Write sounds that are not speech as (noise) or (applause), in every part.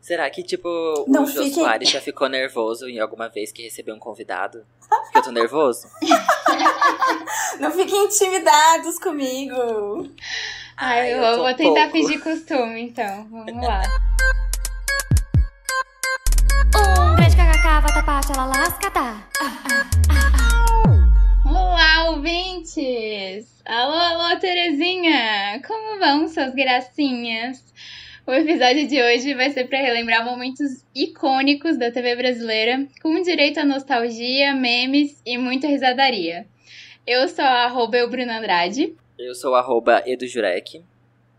Será que, tipo, Não o Jô Soares já ficou nervoso em alguma vez que recebeu um convidado? (laughs) Porque eu tô nervoso? (laughs) Não fiquem intimidados comigo. Ai, eu, eu vou tentar pouco. fingir costume, então. Vamos lá. (laughs) Um lascata. Olá, ouvintes! Alô, alô, Terezinha! Como vão, suas gracinhas? O episódio de hoje vai ser para relembrar momentos icônicos da TV brasileira, com direito a nostalgia, memes e muita risadaria. Eu sou a arroba Andrade, Eu sou o arroba Edu Jurek.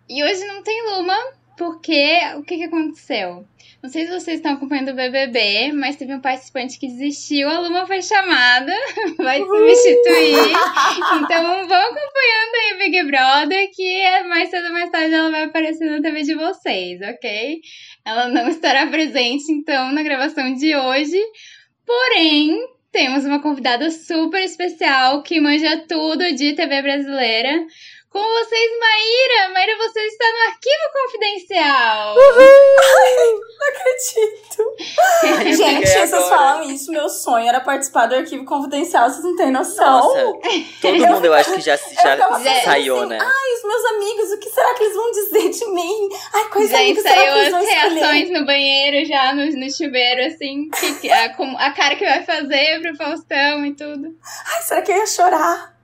e hoje não tem Luma, porque o que, que aconteceu? Não sei se vocês estão acompanhando o BBB, mas teve um participante que desistiu, a Luma foi chamada, (laughs) vai substituir. Então vão acompanhando aí Big Brother, que é mais cedo ou mais tarde ela vai aparecer na TV de vocês, ok? Ela não estará presente, então, na gravação de hoje. Porém, temos uma convidada super especial que manja tudo de TV brasileira. Com vocês, Maíra! Maíra, você está no arquivo confidencial! Não acredito. (laughs) Gente, vocês agora. falam isso. Meu sonho era participar do arquivo confidencial. Vocês não têm noção. Nossa, todo mundo eu acho que já, já saiu, assim, né? Ai, os meus amigos, o que será que eles vão dizer de mim? Ai, quais Gente, amigos será que eles vão as escolher? reações no banheiro já, no, no chuveiro, assim, que, a, com a cara que vai fazer pro Faustão e tudo. Ai, será que eu ia chorar?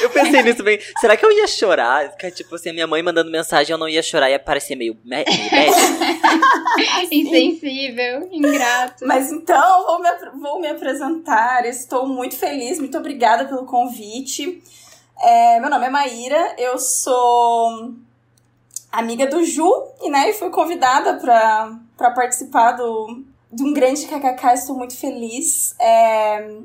Eu pensei nisso bem. Será que eu ia chorar? Ficar, Tipo assim, minha mãe mandando mensagem, eu não ia chorar, ia parecer meio. (laughs) Insensível, ingrato. Mas então, vou me, vou me apresentar. Estou muito feliz, muito obrigada pelo convite. É, meu nome é Maíra, eu sou amiga do Ju e, né, e fui convidada para participar do, de um grande KKK. Estou muito feliz. É,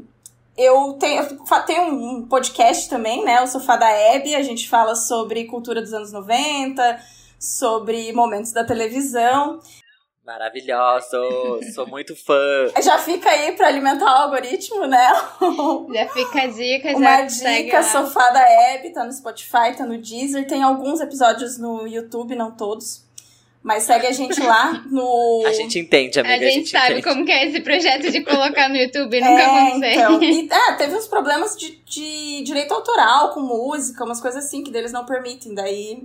eu tenho, eu tenho um podcast também, né? O Sofá da Hebe. A gente fala sobre cultura dos anos 90, sobre momentos da televisão. Maravilhoso, sou muito fã. (laughs) Já fica aí pra alimentar o algoritmo, né? (laughs) Já fica a dica, já Uma dica. Sofá da Hebe, tá no Spotify, tá no Deezer. Tem alguns episódios no YouTube, não todos. Mas segue a gente lá no... (laughs) A gente entende, amiga. A gente sabe entende. como que é esse projeto de colocar no YouTube, nunca é, aconteceu. então. (laughs) E, é, teve uns problemas de, de direito autoral com música, umas coisas assim, que deles não permitem. Daí,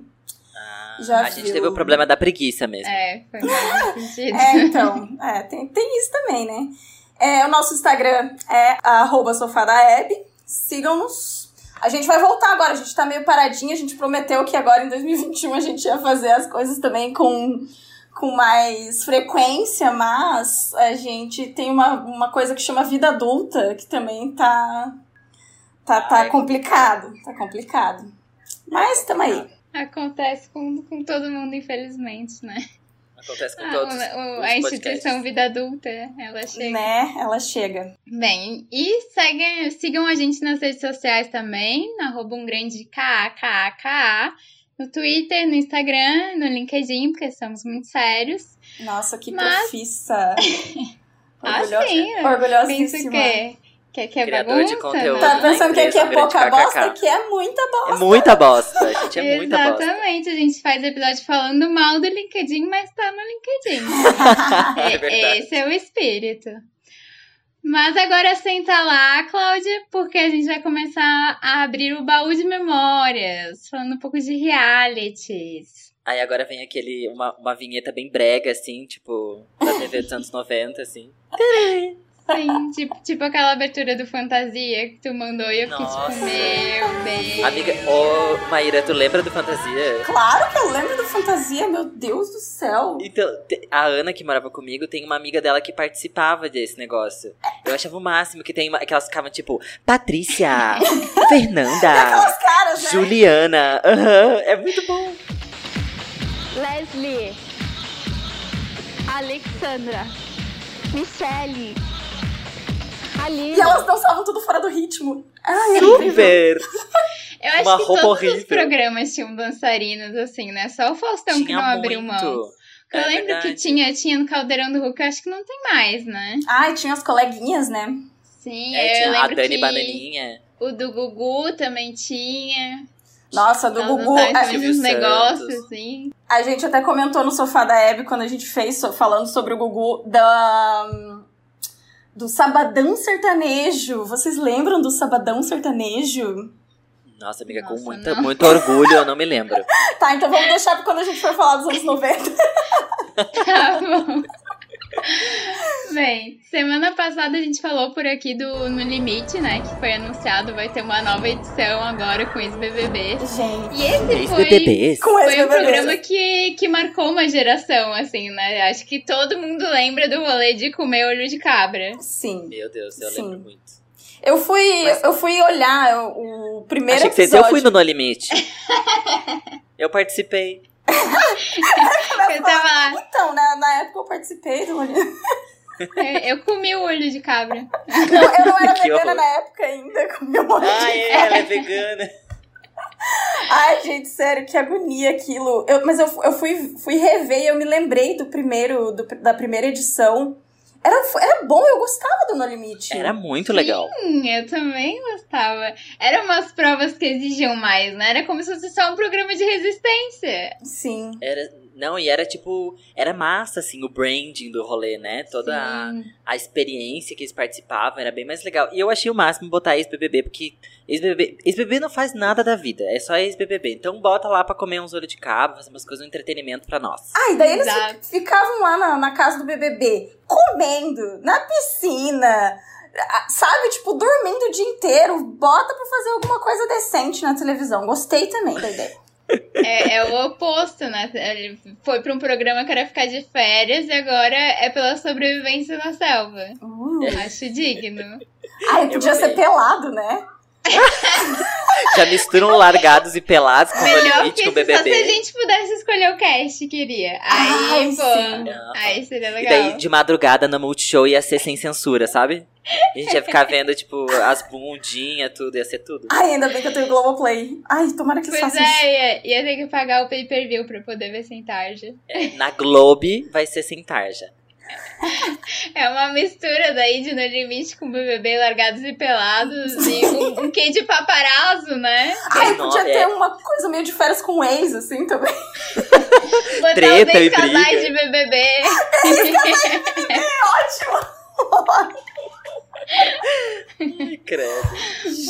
Ah, Já a gente viu. teve o problema da preguiça mesmo. É, foi sentido. É, então, é, tem, tem isso também, né? É, o nosso Instagram é arroba sofá da Hebe. Sigam-nos. A gente vai voltar agora, a gente tá meio paradinho, a gente prometeu que agora em 2021 a gente ia fazer as coisas também com, com mais frequência, mas a gente tem uma, uma coisa que chama vida adulta, que também tá, tá, tá Ai, complicado, tá complicado. Mas tamo aí. Acontece com, com todo mundo, infelizmente, né? Acontece com Ah, todos o- a instituição podcasts. Vida Adulta, ela chega. Né? Ela chega. Bem, e seguem, sigam a gente nas redes sociais também, no arroba um grande KAKAKA, no Twitter, no Instagram, no LinkedIn, porque somos muito sérios. Nossa, que Mas- profissa. (laughs) Ah, sim, Pensa Orgulhosíssima. que, que, que é Criador bagunça, de conteúdo. Tá pensando que aqui é pouca kkk. bosta? Aqui é muita bosta. É muita bosta, a gente é muita bosta. Exatamente, a gente faz episódio falando mal do LinkedIn, mas tá no LinkedIn. (laughs) É verdade. Esse é o espírito. Mas agora senta lá, Cláudia, porque a gente vai começar a abrir o baú de memórias, falando um pouco de realities. Aí agora vem aquele, uma, uma vinheta bem brega, assim, tipo, da TV dos anos 90, assim. (laughs) Sim, tipo, tipo aquela abertura do Fantasia que tu mandou e eu fiquei Nossa. tipo, meu bem. Amiga, ô Maíra, tu lembra do Fantasia? Claro que eu lembro do Fantasia, meu Deus do céu. Então, a Ana que morava comigo tem uma amiga dela que participava desse negócio. Eu achava o máximo que tem uma, que elas ficavam tipo, Patrícia, (laughs) Fernanda, caras, né? Juliana. É muito bom. Leslie, Alexandra, Michelle, Aline. E elas dançavam tudo fora do ritmo. Ai, é. Super! Eu acho Uma que roupa todos os horrível. programas tinham dançarinos, assim, né? Só o Faustão que Tinha não abriu mão. muito. Eu É lembro verdade. que tinha, tinha no Caldeirão do Hulk, eu acho que não tem mais, né? Ai, tinha as coleguinhas, né? Sim, É, eu tinha a lembro Dani que Bananinha. o do Gugu também tinha. Nossa, do Gugu. a, uns Silvio negócios, assim. a gente até comentou no sofá da Hebe quando a gente fez falando sobre o Gugu da. Do Sabadão Sertanejo. Vocês lembram do Sabadão Sertanejo? Nossa, amiga, com Nossa, muita, não. muito orgulho, eu não me lembro. (laughs) Tá, então vamos deixar pra quando a gente for falar dos anos 90. (laughs) Tá bom. (laughs) Bem, semana passada a gente falou por aqui do No Limite, né? Que foi anunciado, vai ter uma nova edição agora com ex-BBB. Gente. E esse foi, foi um programa que, que marcou uma geração, assim, né? Acho que todo mundo lembra do rolê de comer olho de cabra. Sim. Meu Deus, eu Sim. lembro muito. Eu fui, Mas- eu fui olhar o, o primeiro Achei que vocês, episódio. eu fui no No Limite. (laughs) eu participei. Eu tava lá, Então, na, na época eu participei do Olho. é, eu comi o olho de cabra. Não, eu não era (laughs) Que vegana horror. na época ainda, comi um monte Ah, de... é, ela é vegana. (laughs) Ai, gente, sério, que agonia aquilo. Eu, mas eu, eu fui, fui rever e eu me lembrei do primeiro, do- da primeira edição. Era, era bom, eu gostava do No Limite. Era muito legal. Hum, eu também gostava. Eram umas provas que exigiam mais, né? Era como se fosse só um programa de resistência. Sim. Era, não, e era tipo. Era massa, assim, o branding do rolê, né? Toda a, a experiência que eles participavam era bem mais legal. E eu achei o máximo botar ex-BBB, porque ex-BBB ex-BBB não faz nada da vida, é só ex-BBB. Então bota lá pra comer uns olhos de cabo, fazer umas coisas, um entretenimento pra nós. Ah, e daí eles Exato. fi- ficavam lá na, na casa do BBB, comendo, na piscina, sabe? Tipo, dormindo o dia inteiro. Bota pra fazer alguma coisa decente na televisão. Gostei também da ideia. É, é o oposto, né? Ele foi pra um programa que era ficar de férias e agora é pela sobrevivência na selva. Uh. Acho digno. Ai, podia Eu ser pelado, né? (laughs) Já misturam largados e pelados com o Melhor limite que com o isso, só se a BBB. gente pudesse escolher o cast, queria. Aí, Ai, pô, sim. Não. aí seria E legal. daí, de madrugada, no Multishow, ia ser sem censura, sabe? A gente ia ficar vendo, tipo, as bundinhas, tudo, ia ser tudo. Ai, ainda bem que eu tenho Globoplay. Ai, tomara que Pois isso. é, ia, ia ter que pagar o pay-per-view pra poder ver sem tarja. Na Globe, vai ser sem tarja. (laughs) É uma mistura daí de No Limite com BBB largados e pelados e um, um quê de paparazzo, né? Ai, Não, podia é. ter uma coisa meio de férias com ex, assim, também. Botar Treta os e casais briga. de BBB. (laughs) Ai, credo.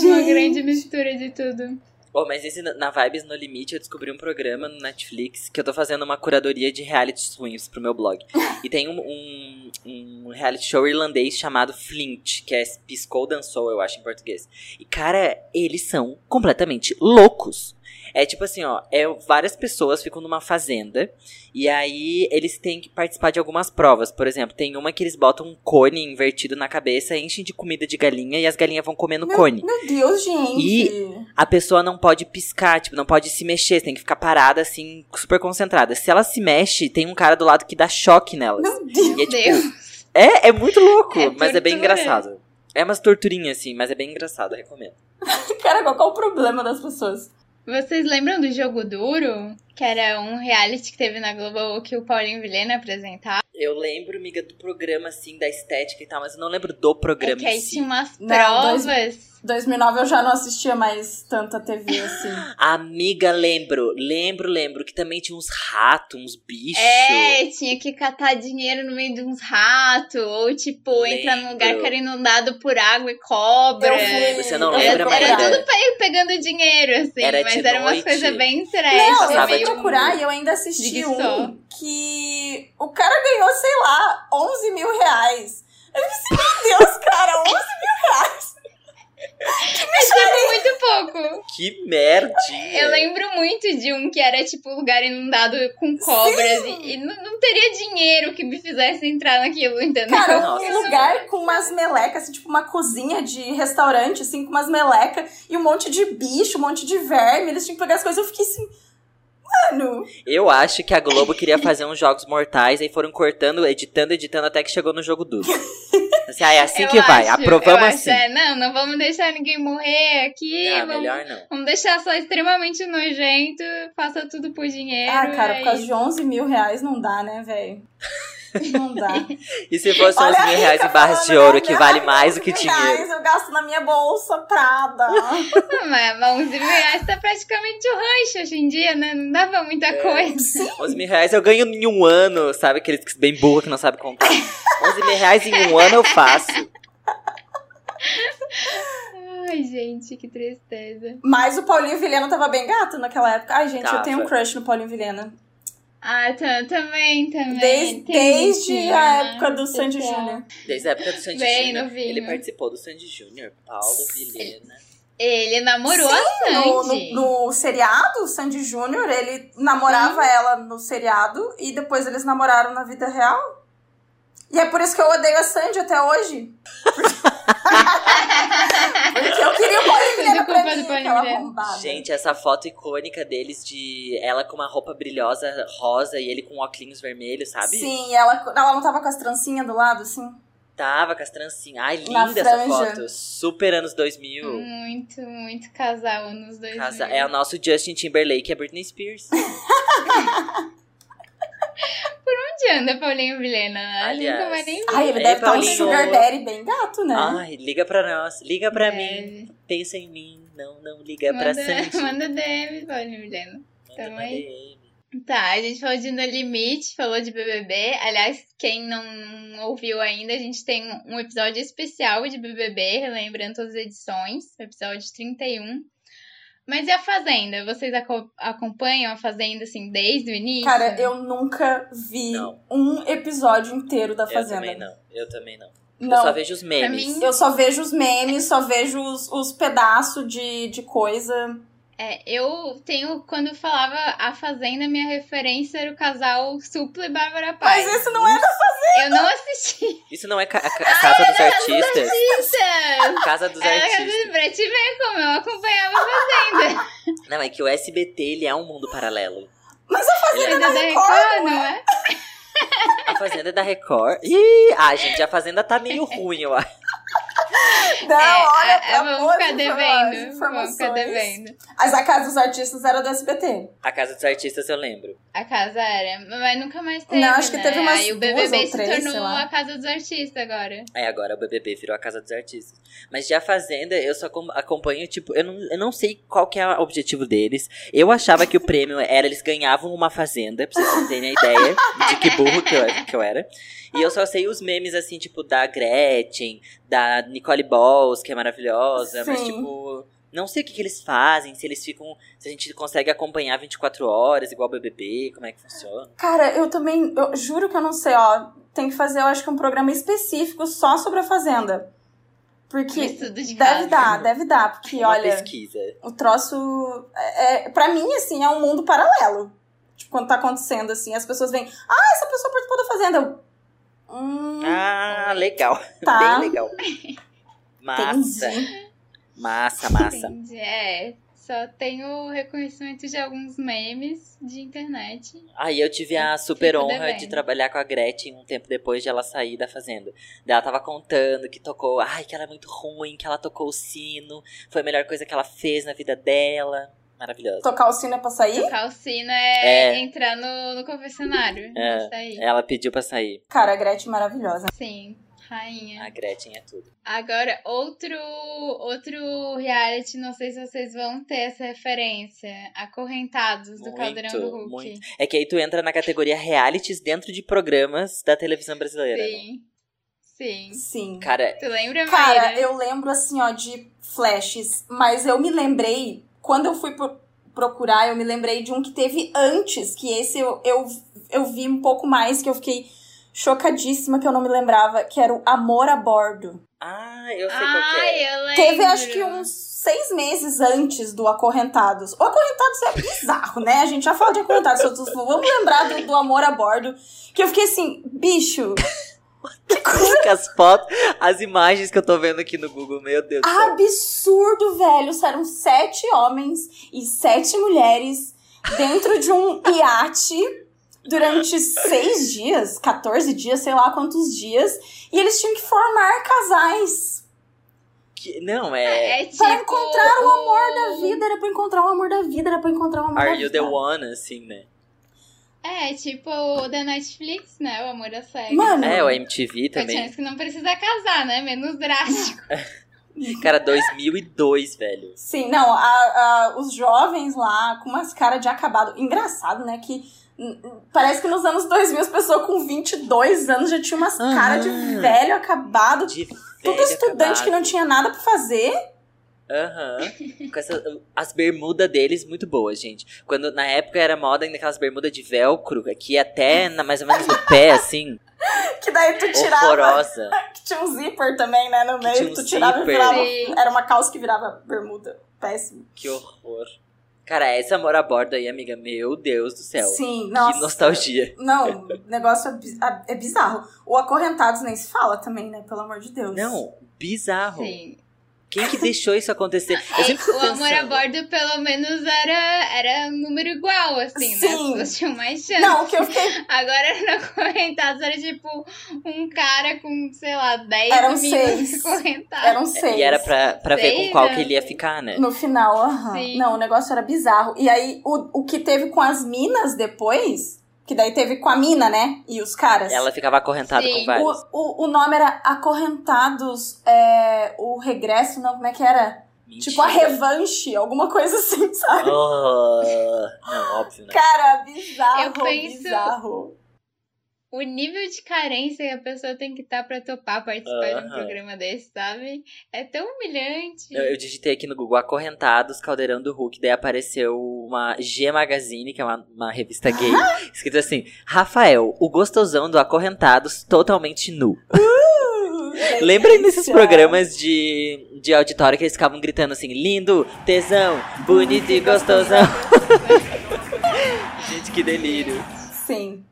Uma grande mistura de tudo. Oh, mas esse na Vibes No Limite eu descobri um programa no Netflix que eu tô fazendo uma curadoria de reality swings pro meu blog. E tem um, um, um reality show irlandês chamado Flint, que é Piscou Dançou, eu acho, em português. E, cara, eles são completamente loucos. É tipo assim, ó, é, várias pessoas ficam numa fazenda e aí eles têm que participar de algumas provas. Por exemplo, tem uma que eles botam um cone invertido na cabeça, enchem de comida de galinha e as galinhas vão comendo Meu- cone. Meu Deus, gente. a pessoa não pode piscar, tipo, não pode se mexer, você tem que ficar parada, assim, super concentrada. Se ela se mexe, tem um cara do lado que dá choque nelas. Meu Deus. E é tipo, Deus. é, é muito louco, É mas é bem engraçado. É umas torturinhas, assim, mas é bem engraçado, recomendo. (laughs) Cara, qual, qual o problema das pessoas? Vocês lembram do Jogo Duro? Que era um reality que teve na Globo que o Paulinho Vilhena apresentava. Eu lembro, amiga, do programa, assim, da estética e tal, mas eu não lembro do É programa que aí si. tinha umas Não, provas. 2009 eu já não assistia mais tanta TV (gasps) assim. Amiga, lembro, lembro, lembro, que também tinha uns ratos, uns bichos. É, tinha que catar dinheiro no meio de uns ratos, ou tipo, entrar num lugar que era inundado por água e cobra. Eu fui- Você não lembra, Era, era tudo pegando dinheiro, assim, Era mas era umas noite. coisas bem trash. Não, eu fui procurar e eu ainda assisti um só. Que o cara ganhou, sei lá, 11 mil reais. Eu disse, meu Deus, cara, 11 mil reais. (laughs) Achei muito pouco. Que merdinha. Eu lembro muito de um que era tipo lugar inundado com cobras e, e não, não teria dinheiro que me fizesse entrar naquilo, entendeu? Cara, Nossa. um lugar com umas melecas, assim, tipo uma cozinha de restaurante, assim, com umas melecas e um monte de bicho, um monte de verme. Eles tinham que pegar as coisas. Eu fiquei assim, mano. Eu acho que a Globo queria fazer uns jogos mortais, aí foram cortando, editando, editando, até que chegou no jogo duro. Assim, ah, é assim Eu que vai, acho, aprovamos eu acho, assim. é, não, não vamos deixar ninguém morrer aqui. Não, vamos, melhor não. vamos deixar só extremamente nojento, faça tudo por dinheiro. Ah, cara, é por causa isso. de 11 mil reais não dá, né, velho? Não dá. (laughs) E se fosse Olha 11 a mil reais em barras de ouro, que vale Ai, mais do 11 que mil reais dinheiro. eu gasto na minha bolsa Prada. (laughs) Mas mas 11 mil reais tá praticamente o rancho hoje em dia, né? Não dá pra muita É. coisa. 11 mil reais eu ganho em um ano, sabe? Aqueles que- bem burro que não sabe contar. 11 mil reais em um ano eu faço. (laughs) Ai, gente, que tristeza. Mas o Paulinho Vilhena tava bem gato naquela época. Ai, gente, eu Tava. tenho um crush no Paulinho Vilhena. Ah, tá, também, também. Desde, desde a né? época do Sandy. Júnior. Desde a época do Sandy Júnior. Ele participou do Sandy Júnior, Paulo Vilhena. Ele namorou a No, Sandy. no, no seriado, o Sandy Júnior, ele namorava ela no seriado e depois eles namoraram na vida real. E é por isso que eu odeio a Sandy até hoje. (laughs) Porque eu queria o culpa pra do mim, aquela. Gente, essa foto icônica deles de ela com uma roupa brilhosa rosa e ele com óculos vermelhos, sabe? Sim, ela, ela não tava com as trancinhas do lado, assim? Tava com as trancinhas. Ai, Na linda essa foto. Super anos 2000. Muito, muito casal nos dois. Casa- é o nosso Justin Timberlake e a Britney Spears. (laughs) (laughs) Onde anda Paulinho Vilhena? Aliás. nunca vai nem ver. Ai, ele deve estar um Paulinho. sugar daddy bem gato, né? Ai, liga pra nós. Liga pra Deve. mim. Pensa em mim. Não, não liga pra Manda, Sandy. (laughs) manda DM, Paulinho Vilhena. Manda Tamo aí. DM. Tá, a gente falou de No Limite, falou de BBB. Aliás, quem não ouviu ainda, a gente tem um episódio especial de BBB, relembrando todas as edições, episódio 31. Mas e a Fazenda? Vocês aco- acompanham a Fazenda, assim, desde o início? Cara, eu nunca vi Não. um episódio inteiro da Eu Fazenda. também não. Eu também não. Eu Não, só vejo os memes. mim- eu só vejo os memes, só vejo os, os pedaços de, de coisa. É, eu tenho, quando eu falava a Fazenda, minha referência era o casal Supla e Bárbara Paz. Mas esse não é da Eu não assisti. Isso não é ca- a, ca- a Casa dos Artistas? Isso! Casa dos Era Artistas. pra te ver como eu acompanhava a Fazenda. Não, é que o SBT, ele é um mundo paralelo. Mas a Fazenda Fazenda da da Record, Record, não é? A Fazenda é da Record. Ih, ah, gente, a Fazenda tá meio (laughs) ruim, eu acho. (laughs) Não, olha, é, vamos ficar devendo. informações. Vamos ficar devendo. Mas a Casa dos Artistas era do SBT. A Casa dos Artistas eu lembro. A casa era, mas nunca mais teve. Não, acho que né? teve umas Aí o duas BBB ou se três, tornou a casa dos artistas agora. É, agora o BBB virou a Casa dos Artistas. Mas de A Fazenda, eu só acom- acompanho, tipo, eu não, eu não sei qual que é o objetivo deles. Eu achava que o prêmio era eles ganhavam uma fazenda, pra vocês terem a ideia de que burro que eu, que eu era. E eu só sei os memes, assim, tipo, da Gretchen, da Nicole Balls, que é maravilhosa, mas, Sim. tipo, não sei o que, que eles fazem, se eles ficam. Se a gente consegue acompanhar 24 horas, igual o BBB, como é que funciona. Cara, eu também, eu juro que eu não sei, ó. Tem que fazer, eu acho que um programa específico só sobre a Fazenda. Porque de deve casa. dar, deve dar. Porque, Uma olha, pesquisa. o troço. É, é, pra mim, assim, é um mundo paralelo. Tipo, quando tá acontecendo, assim, as pessoas vêm. Ah, essa pessoa participou da Fazenda. Eu, Hum, Ah, legal. (laughs) Tá. Bem legal. (laughs) Massa. entendi. Massa, massa. Entendi, É, só tenho reconhecimento de alguns memes de internet. Aí eu tive a super honra de trabalhar com a Gretchen um tempo depois de ela sair da fazenda. Daí ela tava contando que tocou, ai, que ela é muito ruim, que ela tocou o sino, foi a melhor coisa que ela fez na vida dela. Maravilhosa. Tocar o sino é pra sair? Tocar o sino é, É. entrar no, no confessionário. É. Ela pediu pra sair. Cara, a Gretchen é maravilhosa. Sim, rainha. A Gretchen é tudo. Agora, outro, outro reality, não sei se vocês vão ter essa referência. Acorrentados do Muito, Caldeirão do Hulk. muito. É que aí tu entra na categoria realities dentro de programas da televisão brasileira. né? Sim. Sim. Sim. Cara, Tu lembra, Cara, eu lembro assim, ó, de flashes, mas eu me lembrei, quando eu fui pro- procurar, eu me lembrei de um que teve antes, que esse eu, eu, eu vi um pouco mais, que eu fiquei chocadíssima que eu não me lembrava, que era o Amor a Bordo. ah, eu sei qual que Ai, é. eu lembro. Teve acho que uns seis meses antes do Acorrentados. O Acorrentados é bizarro, né? A gente já falou de Acorrentados, vamos lembrar do, do Amor a Bordo, que eu fiquei assim, bicho, as fotos, as imagens que eu tô vendo aqui no Google, meu Deus do céu. Absurdo, velho. Eram sete homens e sete mulheres dentro de um iate durante seis dias, 14 dias, sei lá quantos dias. E eles tinham que formar casais. Que- não, é. É tipo Para encontrar o amor da vida. Era pra encontrar o amor da vida. Era pra encontrar o amor da Are vida. you the one, assim, né? É, tipo o da Netflix, né? O Amor à Cega. Mano, É, o MTV também. chance que não precisa casar, né? Menos drástico. (laughs) Cara, 2002, velho. Sim, não, a- a- os jovens lá com umas caras de acabado. Engraçado, né? Que parece que nos anos 2000 as pessoas com 22 anos já tinham umas Aham. caras de velho acabado. De Tudo velho estudante acabado. que não tinha nada pra fazer. Aham. Com essa, as bermudas deles muito boas, gente. Quando na época era moda ainda aquelas bermudas de velcro, aqui até na- mais ou menos no pé, assim, (laughs) Que daí tu tirava. horrorosa. (laughs) Que tinha um zíper também, né? No meio. tinha um tu tirava zíper. e virava. Sim. Era uma calça que virava bermuda. Péssimo. Que horror. Cara, essa amor a bordo aí, amiga, meu Deus do céu. Sim, nossa. Que nostalgia. (laughs) Não, o negócio é, é bizarro. O Acorrentados nem se fala também, né? Pelo amor de Deus. Não, bizarro. Sim. Quem que deixou isso acontecer? O amor a bordo, pelo menos, era, era um número igual, assim, né? As Sim. pessoas tinham mais chance. Não, o que eu fiquei. Agora (laughs) no Correntados era tipo um cara com, sei lá, 10 Eram meninas seis. (laughs) correntadas. Eram seis. E era pra, pra ver com Seis qual anos. que ele ia ficar, né? No final, aham. Sim. Não, o negócio era bizarro. E aí, o, o que teve com as minas depois, que daí teve com a mina, né? E os caras. Ela ficava acorrentada Sim. com vários. O, o, o nome era Acorrentados, é, o regresso, não, como é que era? Mentira. Tipo, a revanche, alguma coisa assim, (laughs) sabe? Oh, não, óbvio, né? Cara, bizarro, Eu penso- bizarro. O nível de carência que a pessoa tem que estar pra topar participar de um programa desse, sabe? É tão humilhante. Eu, eu digitei aqui no Google Acorrentados, Caldeirão do Hulk, daí apareceu uma G Magazine, que é uma, uma revista gay, escrito assim: Rafael, o gostosão do Acorrentados, totalmente nu. Uh, (laughs) nesses delícia. programas de, de auditório que eles ficavam gritando assim: lindo, tesão, bonito e gostosão. (laughs) Gente, que delírio. Sim.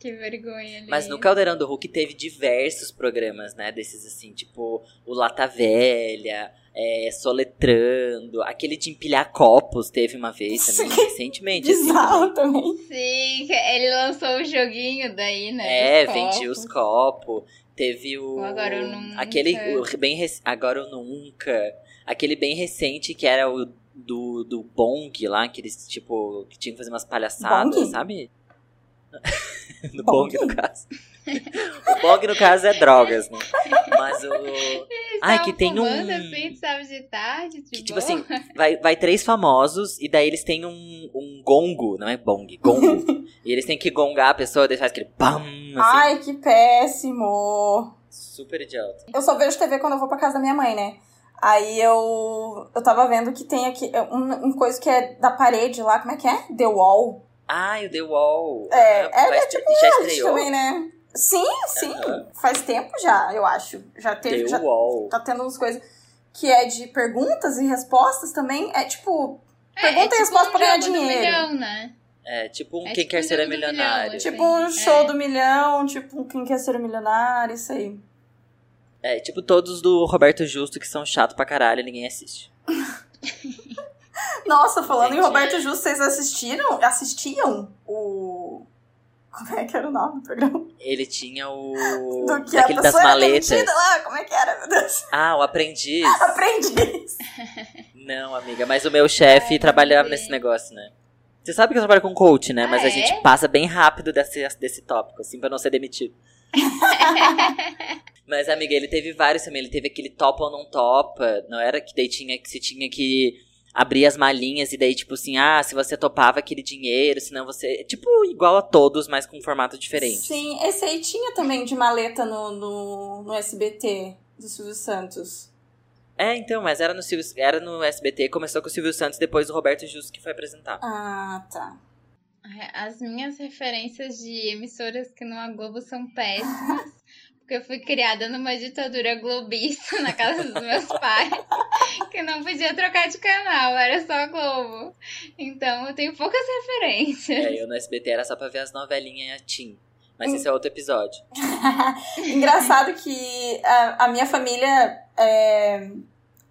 Que vergonha ali. Mas no Caldeirão do Hulk teve diversos programas, né? Desses assim, tipo o Lata Velha, é, Soletrando, aquele de empilhar copos teve uma vez (laughs) também, Sim. recentemente. assim, Bizarro também. também. Sim, ele lançou o joguinho daí, né? É, vendia os copos. Teve o. O Agora Eu Nunca. Aquele o bem rec- Agora eu nunca. Aquele bem recente que era o do, do Bong lá, que eles, tipo, que tinham que fazer umas palhaçadas, Bong? sabe? (laughs) no Bong? Bong, no caso. (laughs) o Bong, no caso, é drogas, né? Mas o. Ai, que tem um- assim, sabe, de tarde, de Que, tipo assim, (laughs) vai, vai três famosos e daí eles têm um, um gongo, não é bong, gongo. e eles têm que gongar a pessoa, daí faz aquele pam, assim, Ai, que péssimo. super idiota. Eu só vejo TV quando eu vou pra casa da minha mãe, né? Aí eu, eu tava vendo que tem aqui um, um coisa que é da parede lá, como é que é? The Wall. Ai, o The Wall. É, Ah, é, vai é estre- tipo já reality estreou? também, né? Sim, sim. Aham. Faz tempo já, eu acho. Já teve, The já Wall. tá tendo umas coisas que é de perguntas e respostas também. É tipo, É, pergunta é e tipo resposta um pra ganhar dinheiro. milhão, né? É, tipo um É Quem tipo Quer um Ser do milhão, Milionário. assim. tipo um é. show do milhão, tipo um quem quer ser milionário, isso aí. É, tipo todos do Roberto Justo que são chato pra caralho e ninguém assiste. (laughs) Nossa, falando em Gente. Roberto Justo, vocês assistiram? Assistiam o. Como é que era o nome do programa? Ele tinha o. Do que a Aquele das maletas. lá, como é que era, meu Deus? Ah, o Aprendiz. (laughs) Aprendiz. Não, amiga, mas o meu chefe trabalhava sei. nesse negócio, né? Você sabe que eu trabalho com coach, né? Mas Ah, a gente é? passa bem rápido desse, desse tópico, assim, pra não ser demitido. (laughs) Mas, amiga, ele teve vários também. Ele teve aquele topa ou não topa. Não era que daí tinha que você tinha que abrir as malinhas e daí, tipo assim, ah, se você topava aquele dinheiro, senão você. Tipo, igual a todos, mas com um formato diferente. Sim, esse aí tinha também de maleta no, no, no SBT do Silvio Santos. É, então, mas era no, Silvio, era no SBT, começou com o Silvio Santos, depois o Roberto Justo que foi apresentar. Ah, tá. As minhas referências de emissoras que não a Globo são péssimas. (laughs) Porque eu fui criada numa ditadura globista na casa dos meus (laughs) pais. Que não podia trocar de canal, era só a Globo. Então eu tenho poucas referências. É, eu no SBT era só pra ver as novelinhas Tim. Mas esse é outro episódio. (laughs) Engraçado que a, a minha família, é,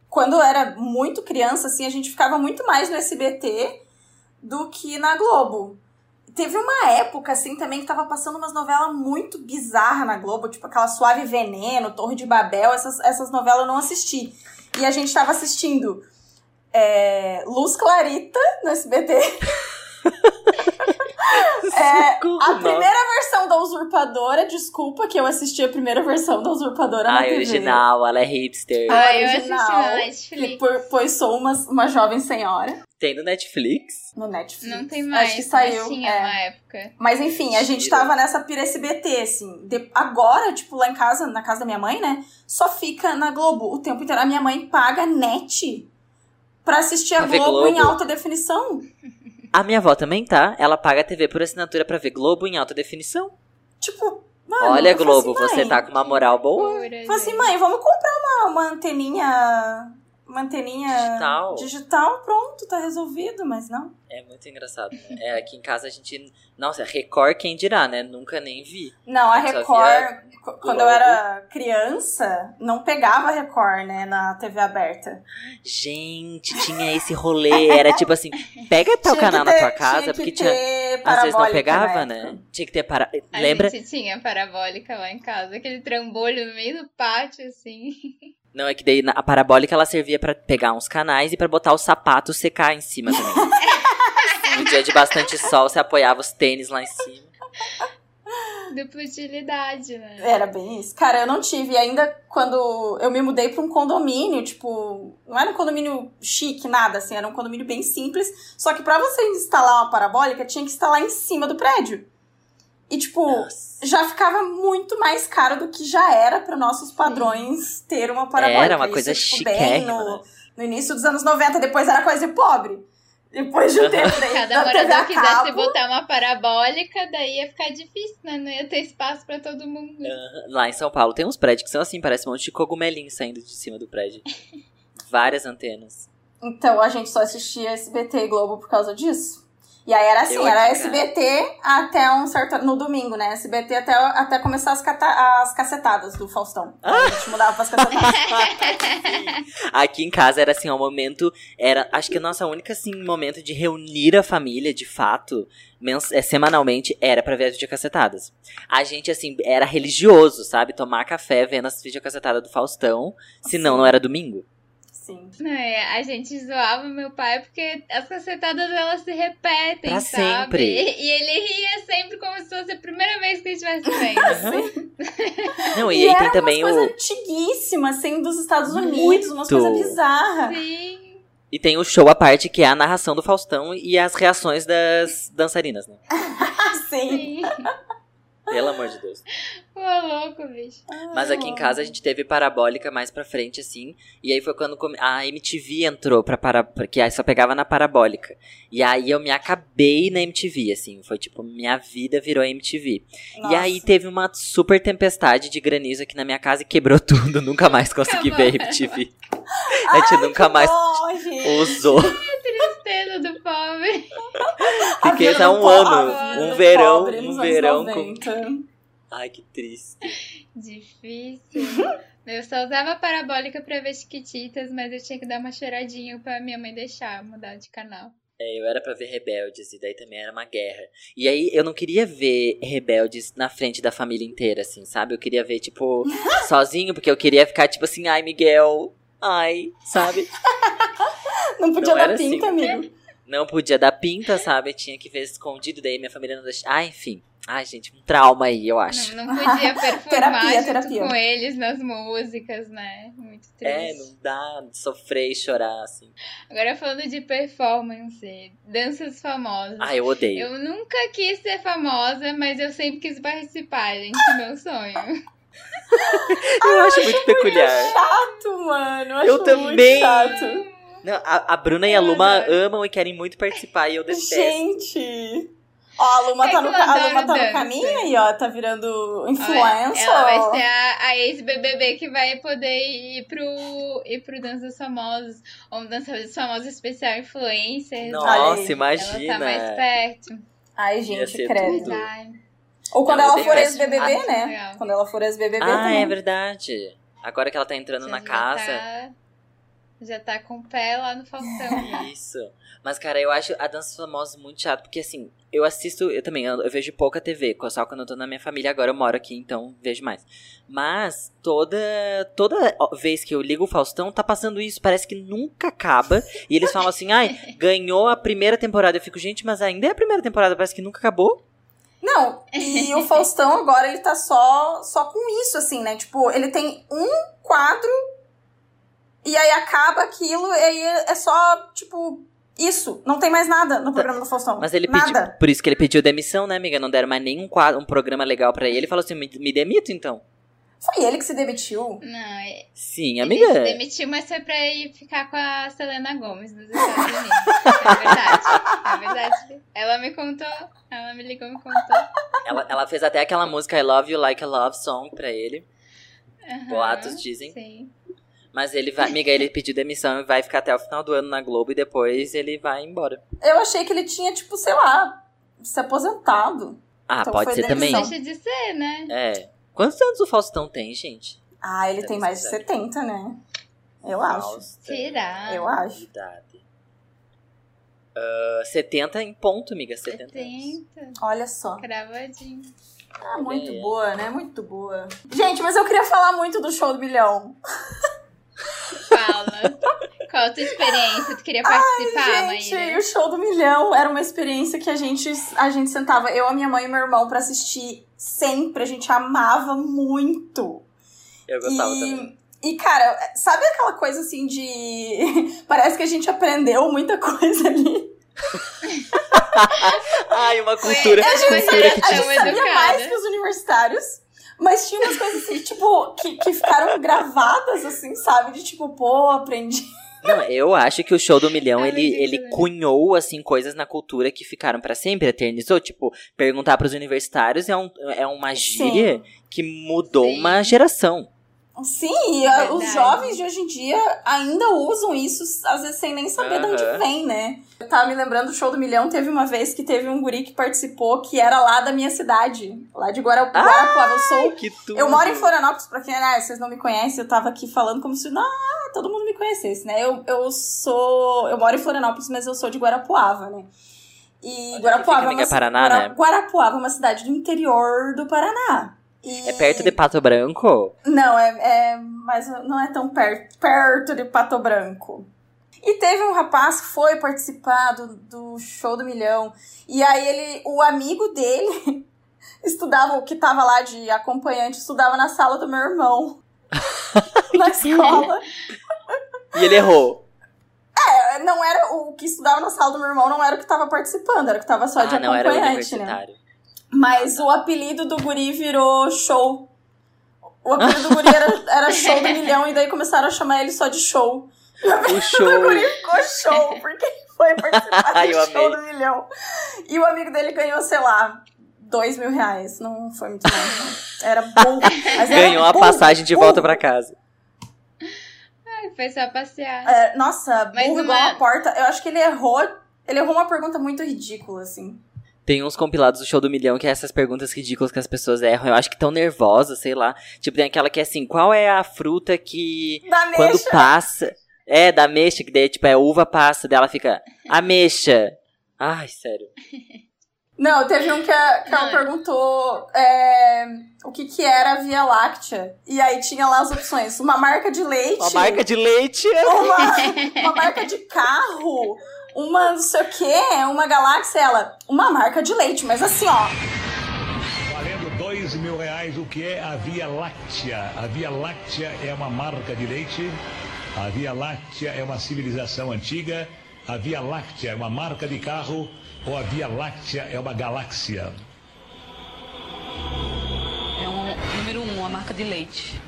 quando eu era muito criança, assim, a gente ficava muito mais no SBT do que na Globo. Teve uma época, assim, também que tava passando umas novelas muito bizarras na Globo, tipo aquela Suave Veneno, Torre de Babel, essas, essas novelas eu não assisti. E a gente tava assistindo é, Luz Clarita no SBT. (laughs) É, Socorro, a nossa. primeira versão da Usurpadora, desculpa que eu assisti a primeira versão da Usurpadora na Ai, TV. original, ela é hipster. Ah, Ai, eu assisti original. na Netflix. pois sou uma, uma jovem senhora Tem no Netflix? no Netflix. Não tem mais, Acho que saiu. mas tinha é. uma época. Mas enfim, a gente tava nessa pira SBT, assim. De- agora, tipo, lá em casa, na casa da minha mãe, né? Só fica na Globo o tempo inteiro. A minha mãe paga net pra assistir a Pra ver Globo, em Globo? alta definição. A minha avó também tá. Ela paga a TV por assinatura pra ver Globo em alta definição. Tipo, mano. Olha, falo Globo, assim, você tá com uma moral boa. Falo assim, mãe, vamos comprar uma, uma anteninha. Uma anteninha Digital. digital, pronto, tá resolvido, mas não. É muito engraçado, né? É, aqui em casa a gente. Nossa, Record quem dirá, né? Nunca nem vi. Não, a Record, qu- quando eu era criança, não pegava Record, né, na TV aberta. Gente, tinha esse rolê. Era tipo assim: pega tal Tinha canal que na ter- tua casa, tinha que porque tinha. ter Às vezes não pegava, na né? Tinha que ter para. A Lembra? gente tinha parabólica lá em casa, aquele trambolho no meio do pátio, assim. (laughs) Não, é que daí na- a parabólica ela servia pra pegar uns canais e pra botar os sapatos secar em cima também. no (laughs) dia de bastante sol, você apoiava os tênis lá em cima. Dupla utilidade, né? Era bem isso. Cara, eu não tive. E ainda quando eu me mudei pra um condomínio, tipo, não era um condomínio chique, nada, assim, era um condomínio bem simples. Só que pra você instalar uma parabólica, tinha que instalar em cima do prédio. E, tipo, Nossa. já ficava muito mais caro do que já era para nossos padrões ter uma parabólica. Era uma Isso, coisa tipo, bem chiquérrima, no, né? no início dos anos 90, depois era coisa de pobre. Depois de um tempo daí, Cada da TV morador quisesse cabo, botar uma parabólica, daí ia ficar difícil, né? Não ia ter espaço pra todo mundo. Lá em São Paulo tem uns prédios que são assim, parece um monte de cogumelinho saindo de cima do prédio. (laughs) Várias antenas. Então a gente só assistia SBT e Globo por causa disso. E aí era assim, Eu era SBT até um certo. No domingo, né? SBT até, até começar as, cata- as cacetadas do Faustão. (laughs) Aí A gente mudava pras cacetadas. (laughs) Aqui em casa era assim, um momento. Era, acho que a nossa única assim, momento de reunir a família, de fato, mens- é, semanalmente, era pra ver as videocacetadas. A gente, assim, era religioso, sabe? Tomar café vendo as videocacetadas do Faustão, senão não era domingo. Sim. Não, é, a gente zoava meu pai porque as cacetadas elas se repetem, Pra sabe? sempre. E, e ele ria sempre como se fosse a primeira vez que estivesse vendo. Não, e, E aí tem também umas o. coisas antiguíssimas, assim, dos Estados Unidos, umas coisas bizarras. Sim. E tem o show à parte, que é a narração do Faustão e as reações das dançarinas, né? Assim. (laughs) Sim. Pelo amor de Deus. Pô, louco, bicho. Mas aqui em casa a gente teve parabólica mais pra frente, assim. E aí foi quando a MTV entrou pra para... Porque aí só pegava na parabólica. E aí eu me acabei na MTV, assim. Foi tipo, minha vida virou MTV. E Nossa. aí teve uma super tempestade de granizo aqui na minha casa e quebrou (laughs) tudo. Nunca mais consegui ver a MTV. A gente Ai, nunca mais dó, gente. usou. Tristeza do pobre. (laughs) Fiquei do um ano, um verão, um verão com- 90. Ai, que triste. Difícil. Eu só usava parabólica pra ver chiquititas, mas eu tinha que dar uma choradinha pra minha mãe deixar mudar de canal. É, eu era pra ver Rebeldes, e daí também era uma guerra. E aí eu não queria ver Rebeldes na frente da família inteira, assim, sabe? Eu queria ver, tipo, (laughs) sozinho, porque eu queria ficar, tipo assim, ai, Miguel, ai, sabe? (laughs) Não podia Não dar assim. pinta, amigo. Não podia dar pinta, sabe? Tinha que ver escondido, daí minha família não deixava. Ah, enfim. Ai, gente, um trauma aí, eu acho. Não, não podia (laughs) performar Terapia, junto terapia. com eles nas músicas, né? Muito triste. É, não dá sofrer e chorar, assim. Agora falando de performance, danças famosas. Ai, eu odeio. Eu nunca quis ser famosa, mas eu sempre quis participar, gente. Meu sonho. (laughs) Eu acho muito peculiar. Chato, mano. Eu, Eu acho também. Muito chato. Não, a, a Bruna e a Luma adoro. amam e querem muito participar, e eu detesto. Gente. Ó, a Luma, É tá no, a adoro Luma tá no dança. caminho aí, ó. Tá virando Olha, influencer. Ela vai ser a, a ex-BBB que vai poder ir pro, ir pro Danças Famosas. Ou um Danças Famosas especial influencer. Olha aí. Nossa, Ela imagina. tá mais perto. Ai, gente, credo. Ou quando Não, eu ela for ex-BBB, Ah, né? Quando ela for ex-BBB Ah, também. é verdade. Agora que ela tá entrando na casa. tá- Já tá com o pé lá no Faustão. (laughs) Isso. Mas, cara, eu acho a dança dos famosos muito chato, porque assim, eu assisto, eu também, eu, eu vejo pouca TV, só quando eu tô na minha família agora, eu moro aqui, então vejo mais. Mas toda toda vez que eu ligo o Faustão, tá passando isso, parece que nunca acaba. E eles falam assim, ai, (laughs) ganhou a primeira temporada. Eu fico, gente, mas ainda é a primeira temporada, parece que nunca acabou. Não, e o Faustão agora ele tá só, só com isso, assim, né? Tipo, ele tem um quadro e aí acaba aquilo e aí é só, tipo, isso. Não tem mais nada no programa do Faustão. Mas ele nada. pediu. Por isso que ele pediu demissão, né, amiga? Não deram mais nenhum quadro, um programa legal pra ele. Ele falou assim: me, me demito então. Foi ele que se demitiu. Não, é- Sim, ele amiga. se demitiu, mas foi pra ir ficar com a Selena Gomes nos Estados Unidos. É verdade. É verdade. Ela me contou. Ela me ligou e me contou. Ela, ela fez até aquela música I Love You Like a Love Song pra ele. Boatos dizem. Sim. Mas ele vai, amiga, ele pediu demissão e vai ficar até o final do ano na Globo e depois ele vai embora. Eu achei que ele tinha, tipo, sei lá, se aposentado. Ah, Então pode foi ser também. demissão. Deixa de ser, né? É. Quantos anos o Faustão tem, gente? Ah, ele tem mais de verdade. 70, né? Eu acho. Será? Eu acho. idade. Ah, 70 em ponto, amiga. 70 anos. 70. Olha só. Cravadinho. Ah, muito É. boa, né? Muito boa. Gente, mas eu queria falar muito do show do milhão. (laughs) Fala. Qual a tua experiência? Tu queria participar, gente, Maíra? o show do milhão era uma experiência que a gente, a gente sentava, eu, a minha mãe e meu irmão, pra assistir sempre. A gente amava muito. Eu gostava também. E, e, cara, sabe aquela coisa assim de. (laughs) Parece que a gente aprendeu muita coisa ali. (laughs) Ai, uma cultura, gente cultura que A tinha. gente Tão sabia educada. mais que os universitários. Mas tinha umas coisas assim, tipo, que, que ficaram gravadas, assim, sabe? De tipo, pô, aprendi. Não, eu acho que o show do milhão, Ai, ele, ele né? cunhou, assim, coisas na cultura que ficaram pra sempre, eternizou. Tipo, perguntar pros universitários é, um, é uma gíria que mudou Sim. uma geração. Sim, a- os jovens de hoje em dia ainda usam isso, às vezes sem nem saber de onde vem, né? Eu tava me lembrando do show do milhão, teve uma vez que teve um guri que participou que era lá da minha cidade, lá de Guara- Guarapuava. Eu sou Que tudo. Eu moro em Florianópolis, pra quem né, vocês não me conhecem, eu tava aqui falando como se ah, todo mundo me conhecesse, né? Eu, eu sou. Eu moro em Florianópolis, mas eu sou de Guarapuava, né? E Guarapuava. é uma Paraná, Guara- né? Guarapuava é uma cidade do interior do Paraná. E- É perto de Pato Branco? Não, é, é. Mas não é tão perto, perto de Pato Branco. E teve um rapaz que foi participar do, do show do milhão. E aí ele, o amigo dele (laughs) estudava, o que tava lá de acompanhante, estudava na sala do meu irmão. (laughs) na escola. E ele errou. É, não era o que estudava na sala do meu irmão, não era o que tava participando, era o que tava só de ah, não, era acompanhante, né? Mas o apelido do guri virou show. O apelido do guri era, era show do milhão, e daí começaram a chamar ele só de show. O (laughs) show. O guri ficou show, porque ele foi participar Ai, do show amei. do milhão. E o amigo dele ganhou, sei lá, dois mil reais. Não foi muito mais, não. Era bom. Mas era Ganhou a bom, passagem de bom. volta pra casa. Ai, foi só passear. É, nossa, Mas burro uma- igual a porta. Eu acho que ele errou. Ele errou uma pergunta muito ridícula, assim. Tem uns compilados do show do milhão que é essas perguntas ridículas que as pessoas erram. Eu acho que tão nervosas, sei lá. Tipo, tem aquela que é assim: qual é a fruta que Da quando mexa. passa. É, da ameixa, que daí, tipo, é uva passa, dela fica ameixa. Ai, sério. (laughs) Não, teve um que, a, que ela perguntou é, o que que era a Via Láctea. E aí tinha lá as opções. Uma marca de leite. Uma marca de leite. uma, (laughs) uma marca de carro. Uma não sei o quê. Uma galáxia. Ela, uma marca de leite. Mas assim, ó. Valendo dois mil reais, o que é a Via Láctea? A Via Láctea é uma marca de leite. A Via Láctea é uma civilização antiga. A Via Láctea é uma marca de carro. Ou a Via Láctea é uma galáxia. É um número um, a marca de leite.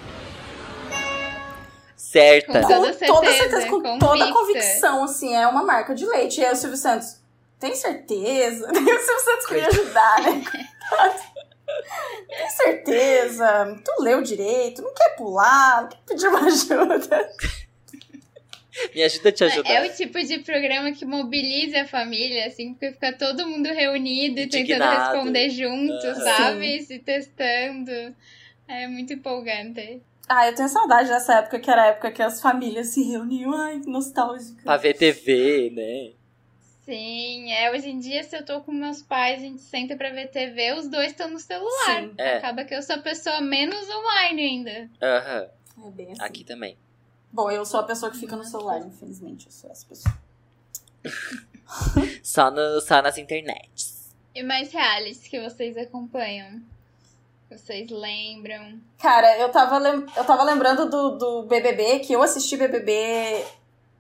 Certa. Com toda toda certeza, certeza, com convicta. toda convicção, assim, é uma marca de leite. E aí o Silvio Santos, tem certeza? (laughs) o Silvio Santos queria ajudar, né? tem certeza? Tu leu direito, não quer pular, não quer pedir uma ajuda. (laughs) Me ajuda a te ajudar. É o tipo de programa que mobiliza a família, assim, porque fica todo mundo reunido e tentando responder junto, Ah. sabe? Se testando. É muito empolgante. Ah, eu tenho saudade dessa época, que era a época que as famílias se reuniam. Ai, que nostálgica. Pra ver TV, né? Sim, é, hoje em dia, se eu tô com meus pais, a gente senta pra ver TV, os dois estão no celular. Sim. É. Acaba que eu sou a pessoa menos online ainda. Aham. É bem assim. Aqui também. Bom, eu sou a pessoa que fica no celular, infelizmente. Eu sou essa pessoa. (laughs) Só, no, só nas internets. E mais realities que vocês acompanham? Vocês lembram? Cara, eu tava, lem- eu tava lembrando do, do BBB, que eu assisti BBB.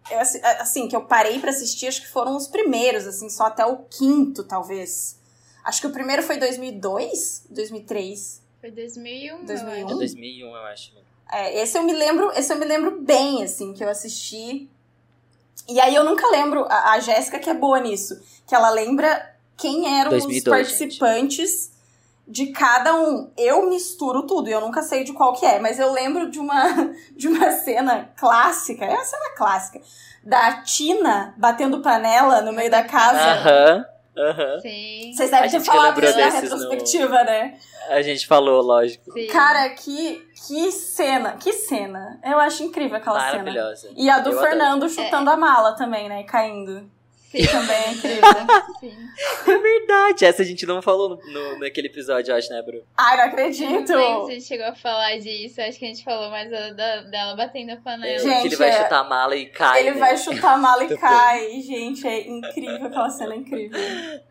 eu assi- assim, que eu parei pra assistir, acho que foram os primeiros, assim, só até o quinto, talvez. Acho que o primeiro foi 2002? 2003? Foi 2001, 2001? eu É acho. 2001, eu acho. É, esse eu me lembro, esse eu me lembro bem, assim, que eu assisti. E aí eu nunca lembro, a, a Jéssica que é boa nisso, que ela lembra quem eram 2002, os participantes de cada um. Eu misturo tudo, e eu nunca sei de qual que é, mas eu lembro de uma (laughs) de uma cena clássica, é uma cena clássica, da Tina batendo panela no meio da casa. Aham. Aham. Sim, Vocês devem ter falado isso na desses no- retrospectiva, né? A gente falou, lógico. sim. Cara, que, que cena, que cena. Eu acho incrível aquela cena. Maravilhosa. E a do Eu Fernando chutando a mala também, né? Caindo. Sim. (laughs) Também é incrível. sim. É verdade. Essa a gente não falou no, no- naquele episódio, eu acho, né, Bru? Ai, não Eu acredito. Não sei se a gente chegou a falar disso, acho que a gente falou mais da- dela batendo a panela. Gente, ele vai é- chutar a mala e cai. Ele né? vai chutar a mala (laughs) e cai. Gente, é incrível. Aquela cena é incrível.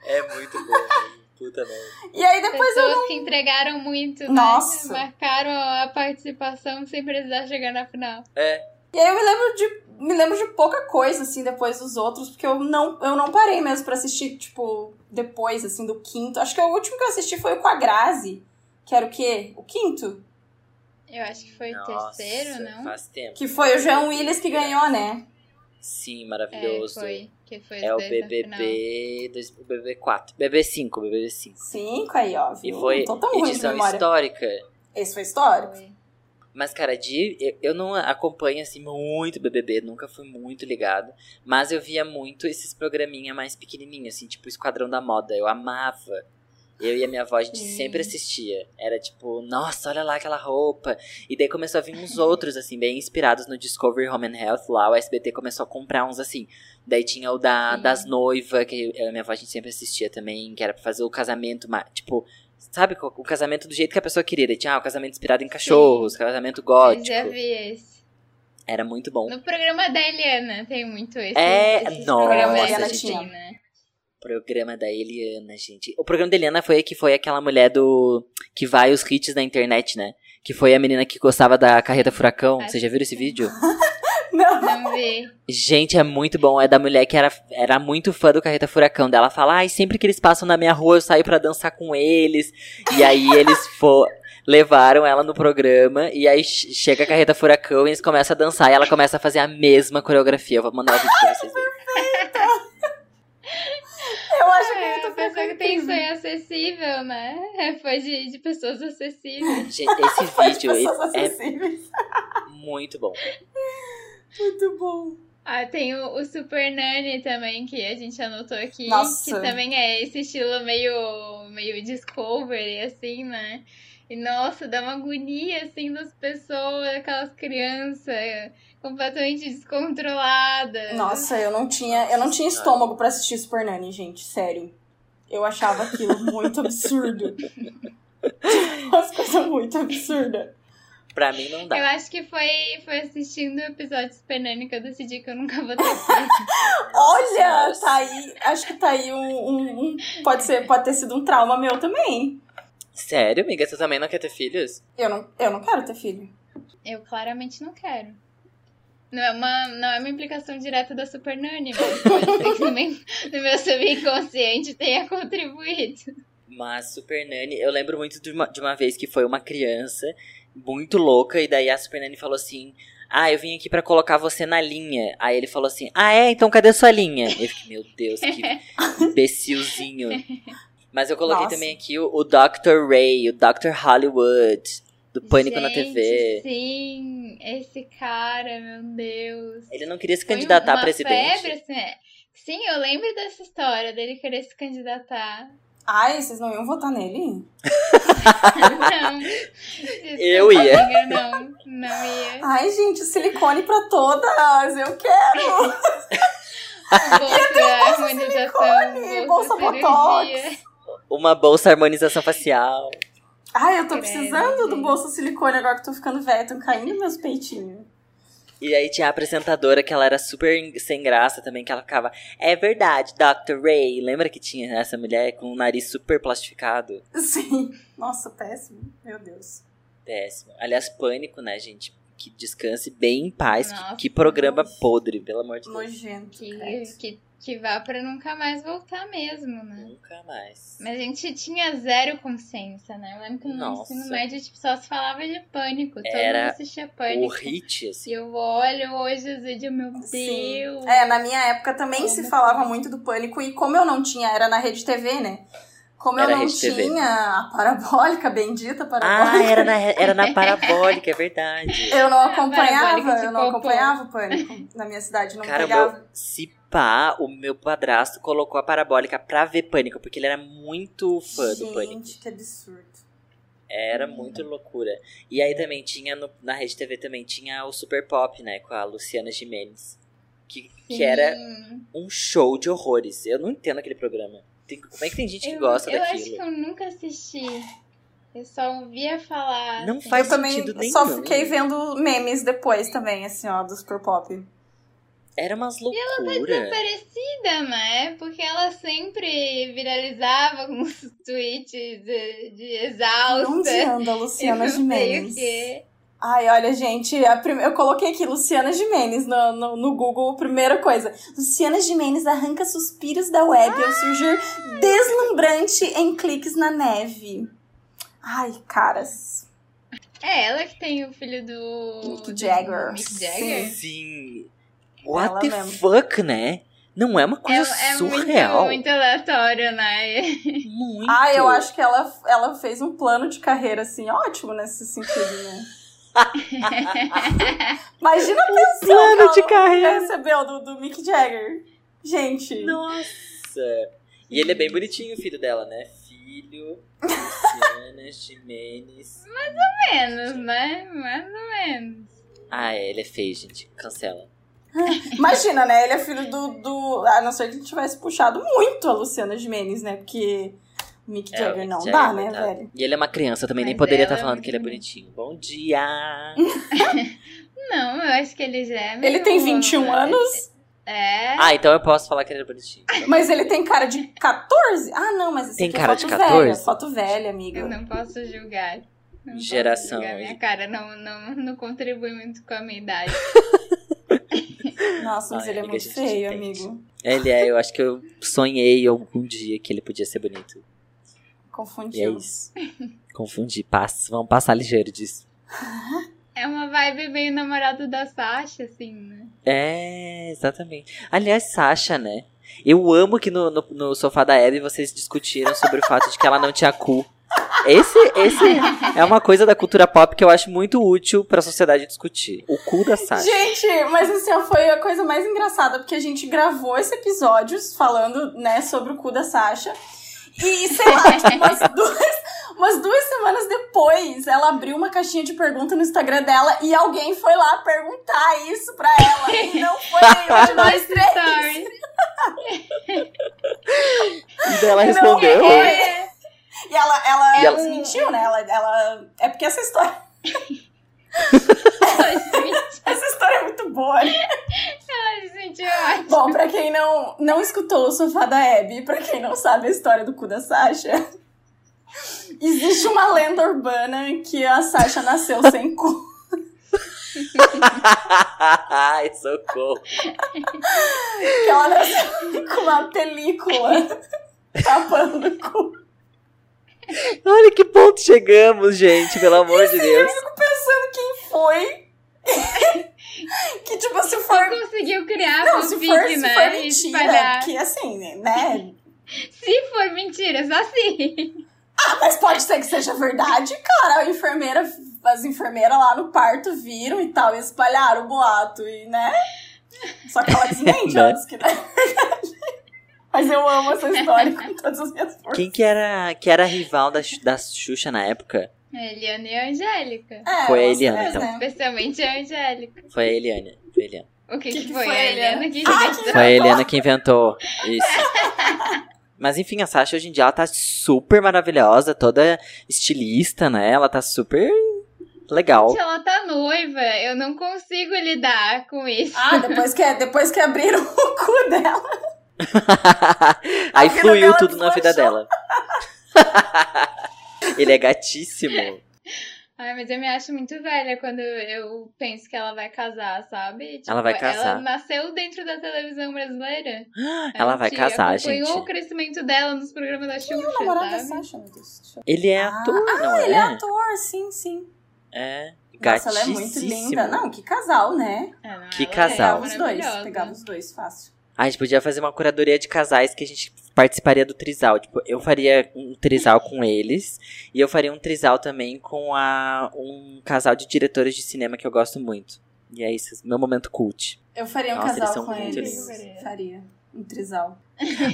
É muito bom. Puta merda. E aí depois eu... Pessoas que entregaram muito, né? Nossa. Marcaram a participação sem precisar chegar na final. É. E aí eu me lembro de... Me lembro de pouca coisa, assim, depois dos outros. Porque eu não, eu não parei mesmo pra assistir, tipo... Depois, assim, do quinto. Acho que o último que eu assisti foi o com a Grazi. Que era o quê? O quinto? Eu acho que foi o terceiro, não? Faz tempo. Que foi o Jean Willis que ganhou, né? Sim, É, maravilhoso. foi. Que foi É o. BBB, dois- o BBB 4. BBB 5, BBB 5. Cinco aí, ó. E Viu? foi não tô tão ruim de edição memória. histórica. Esse foi histórico? Foi. Mas, cara, de, eu, eu não acompanho, assim, muito BBB, nunca fui muito ligado. Mas eu via muito esses programinha mais pequenininhos, assim, tipo Esquadrão da Moda. Eu amava. Eu e a minha avó, a gente Sim. sempre assistia. Era tipo, nossa, olha lá aquela roupa. E daí começou a vir uns outros, assim, bem inspirados no Discovery Home and Health. Lá o SBT começou a comprar uns, assim. Daí tinha o da, Sim. das noivas, que eu e a minha avó a gente sempre assistia também, que era pra fazer o casamento, tipo... Sabe, o o casamento do jeito que a pessoa queria. Daí tinha ah, o casamento inspirado em cachorros, casamento Eu gótico. já vi esse. Era muito bom. No programa da Eliana tem muito esse. É, esses nossa, programas Eliana assim, tinha. né? Programa da Eliana, gente. O programa da Eliana foi que foi aquela mulher do. que vai os hits na internet, né? Que foi a menina que gostava da carreta furacão. Vocês já viram esse sim. vídeo? (laughs) Não. Não vi. Gente, é muito bom. É da mulher que era, era muito fã do Carreta Furacão. Dela fala, ai, sempre que eles passam na minha rua, eu saio pra dançar com eles. E aí eles (laughs) fo levaram ela no programa. E aí che- chega a Carreta Furacão e eles começam a dançar. E ela começa a fazer a mesma coreografia. Eu vou mandar o vídeo pra vocês verem. Eu acho É, muito a pessoa que tem sonho acessível, né? É fã de, de pessoas acessíveis. Gente, esse vídeo é acessíveis. muito bom. Muito bom. Ah, tem o, o Super Nani também, que a gente anotou aqui. Nossa. Que também é esse estilo meio, meio Discovery, assim, né? E nossa, dá uma agonia, assim, das pessoas, aquelas crianças completamente descontroladas. Nossa, eu não tinha, eu não tinha estômago pra assistir Super Nanny, gente, sério. Eu achava aquilo muito absurdo. (laughs) Umas coisas muito absurdas. Pra mim não Eu dá. acho que foi, foi assistindo o episódio de Super Nani que eu decidi que eu nunca vou ter filho. (laughs) Olha, tá aí. Acho que tá aí um, um- um- pode ser, pode ter sido um trauma meu também. Sério, amiga? Você também não quer ter filhos? Eu não, eu não quero ter filho. Eu claramente não quero. Não é uma, não é uma implicação direta da Super Nani, mas pode ser que também no meu subconsciente tenha contribuído. Mas Super Nani, eu lembro muito de uma, de uma vez que foi uma criança muito louca, e daí a Super Nani falou assim: Ah, eu vim aqui pra colocar você na linha. Aí ele falou assim: Ah, é? Então cadê sua linha? Eu fiquei, meu Deus, que (laughs) imbecilzinho. Mas eu coloquei Nossa. também aqui o, o Dr. Ray, o Dr. Hollywood, do Pânico na Gente, TV. Sim, esse cara, meu Deus. Ele não queria se Foi candidatar a presidente. Febre, assim, é. Sim, eu lembro dessa história dele querer se candidatar. Ai, vocês não iam votar nele? (laughs) Não. Eu ia. amiga, não, não ia. Ai, gente, silicone pra todas! Eu quero! Bolsa, harmonização, silicone, bolsa, bolsa cirurgia. Uma bolsa harmonização facial. Ai, eu tô Credo, precisando do bolsa silicone agora que tô ficando velha, estão caindo meus peitinhos. E aí tinha a apresentadora que ela era super sem graça também, que ela ficava, é verdade, Dr. Ray. Lembra que tinha essa mulher com o nariz super plastificado? Sim. Nossa, péssimo. Meu Deus. Péssimo. Aliás, pânico, né, gente? Que descanse bem em paz. Que- Nossa, que, programa nossa. podre, pelo amor de Deus. Nojento. Que, que, que vá pra nunca mais voltar mesmo, né? Nunca mais. Mas a gente tinha zero consciência, né? Eu lembro que no Nossa. ensino médio tipo, só se falava de pânico. Todo Era mundo assistia O pânico. hit, assim. E eu olho hoje os vídeos, meu Sim. Deus. É, na minha época também Como se falava muito do pânico e como eu não tinha, era na Rede TV, né? Como eu Era não Rede TV. tinha a parabólica, bendita Ah, parabólica, era na, era na parabólica, é verdade. eu não acompanhava, eu não acompanhava o pânico na minha cidade, não Cara, o pegava. meu, se pá, o meu padrasto colocou a parabólica pra ver pânico, porque ele era muito fã do pânico. Gente, que absurdo. Era muito loucura. E aí também tinha, no- na Rede TV também, tinha o Super Pop, né, com a Luciana Gimenez. Que, que era um show de horrores. Eu não entendo aquele programa. Tem- como é que tem gente que eu, gosta eu daquilo? acho que eu nunca assisti. Eu só ouvia falar. Não assim. faz eu também sentido nenhum. só fiquei vendo memes depois também, assim, ó, do Super Pop. Era umas tá loucuras. Desaparecida, né? Porque ela sempre viralizava com os (laughs) tweets de, de exausta. Onde anda a Luciana (laughs) eu não sei o Gimenez? quê. Ai, olha, gente, a prime- eu coloquei aqui Luciana Gimenez no, no, no Google, primeira coisa. Luciana Gimenez arranca suspiros da web ao surgir deslumbrante em cliques na neve. Ai, caras. É ela que tem o filho do. Mick do Jagger. Mick Jagger? Sim. What Ela the mesmo. fuck, né? Não é uma É, coisa é surreal. muito, muito aleatório, né? Muito. Ah, eu acho que ela, ela fez um plano de carreira, assim, ótimo nesse sentido, né? (laughs) Imagina a pensão plano que de ela carreira. recebeu do, do Mick Jagger. Gente. Nossa. E ele é bem bonitinho, o filho dela, né? Filho, Luciana Jimenez. menos, né? Mais ou menos. Ah, é, ele é feio, gente. Cancela. Imagina, né? Ele é filho do, do. A não ser que ele tivesse puxado muito a Luciana Gimenez, né? Porque o Mick É, Jagger não Jagger, dá, né, coitado. velho? E ele é uma criança também, nem Mas poderia ela estar é falando muito que ele é bonita. bonitinho. Bom dia! (laughs) Não, eu acho que ele já é. Ele tem 21 anos, É. Ah, então eu posso falar que ele é bonitinho. (laughs) mas ele tem cara de 14? Ah, não, mas isso Tem aqui cara é de foto 14? velha. Foto velha, amiga. Eu não posso julgar. Não posso Geração julgar. aí. Minha cara não, não, não contribui muito com a minha idade. (laughs) Nossa, mas Ai, ele é muito feio, entende. amigo. Ele é, eu acho que eu sonhei algum dia que ele podia ser bonito. E é Confundiu. isso. Confundi. Passa, vamos passar ligeiro disso. É uma vibe meio namorado da Sasha, assim, né? É, exatamente. Aliás, Sasha, né? Eu amo que no, no, no sofá da Abby vocês discutiram sobre o fato de que ela não tinha cu. Esse, esse é uma coisa da cultura pop que eu acho muito útil pra sociedade discutir. O cu da Sasha. Gente, mas assim, foi a coisa mais engraçada, porque a gente gravou esse episódio falando, né, sobre o cu da Sasha. E, sei lá, (laughs) tipo, umas duas, umas duas semanas depois, ela abriu uma caixinha de pergunta no Instagram dela e alguém foi lá perguntar isso pra ela. E não foi (laughs) nenhum de nós três. E daí ela Não respondeu. E ela, ela, E ela- desmentiu, né? Ela, ela. É porque essa história. (laughs) Essa história é muito boa. né? Ai, gente, eu acho. Bom, pra quem não, não escutou o sofá da Abby, pra quem não sabe a história do cu da Sasha, existe uma lenda urbana que a Sasha nasceu sem cu. Ai, socorro. Que ela nasceu com uma película tapando o cu. Olha que ponto chegamos, gente, pelo amor de Deus. Eu fico pensando quem foi. (laughs) que, tipo, se for. Conseguiu criar Não, um se fanfic, for, se né? for e mentira, espalhar. que assim, né? Se for mentira, só assim. Ah, mas pode ser que seja verdade, cara. A enfermeira, as enfermeiras lá no parto viram e tal, e espalharam o boato, e né? Só que ela (laughs) desmente, Né? ela disse que não é verdade. Mas eu amo essa história com todas as minhas forças. Quem que era, que era a rival da, da Xuxa na época? Eliane e a Angélica. É, Foi a Eliana, então. né? Especialmente a Angélica. Foi a Eliane. Foi a Eliane. O que, Que que, foi? foi, A Eliana Eliana? que Ah, inventou. que- Foi a Eliana que inventou isso. (laughs) Mas enfim, a Sasha hoje em dia ela tá super maravilhosa, toda estilista, né? Ela tá super legal. Gente, ela tá noiva. Eu não consigo lidar com isso. Ah, depois que, depois que abriram (laughs) o cu dela. (laughs) Aí fluiu tudo na vida dela. (laughs) Ele é gatíssimo. Ai, mas eu me acho muito velha quando eu penso que ela vai casar, sabe? Tipo, Ela vai casar. Ela nasceu dentro da televisão brasileira. (gasps) Ela vai gente casar, acompanhou gente. o crescimento dela nos programas da Xuxa, O namorado da? Sasha, meu Deus. Ele é Ah, ator, não Ele é é? ator, sim, sim. É. Nossa, ela é muito linda. Não, que casal, né? É, não, Que ela casal. Pegava É os dois. Pegava os dois, fácil. A gente podia fazer uma curadoria de casais que a gente participaria do trisal. Tipo, eu faria um trisal com eles. E eu faria um trisal também com a, um casal de diretores de cinema que eu gosto muito. E é isso, meu momento cult. Eu faria um Nossa, eles casal são com eles. lindos. Faria. Um trisal.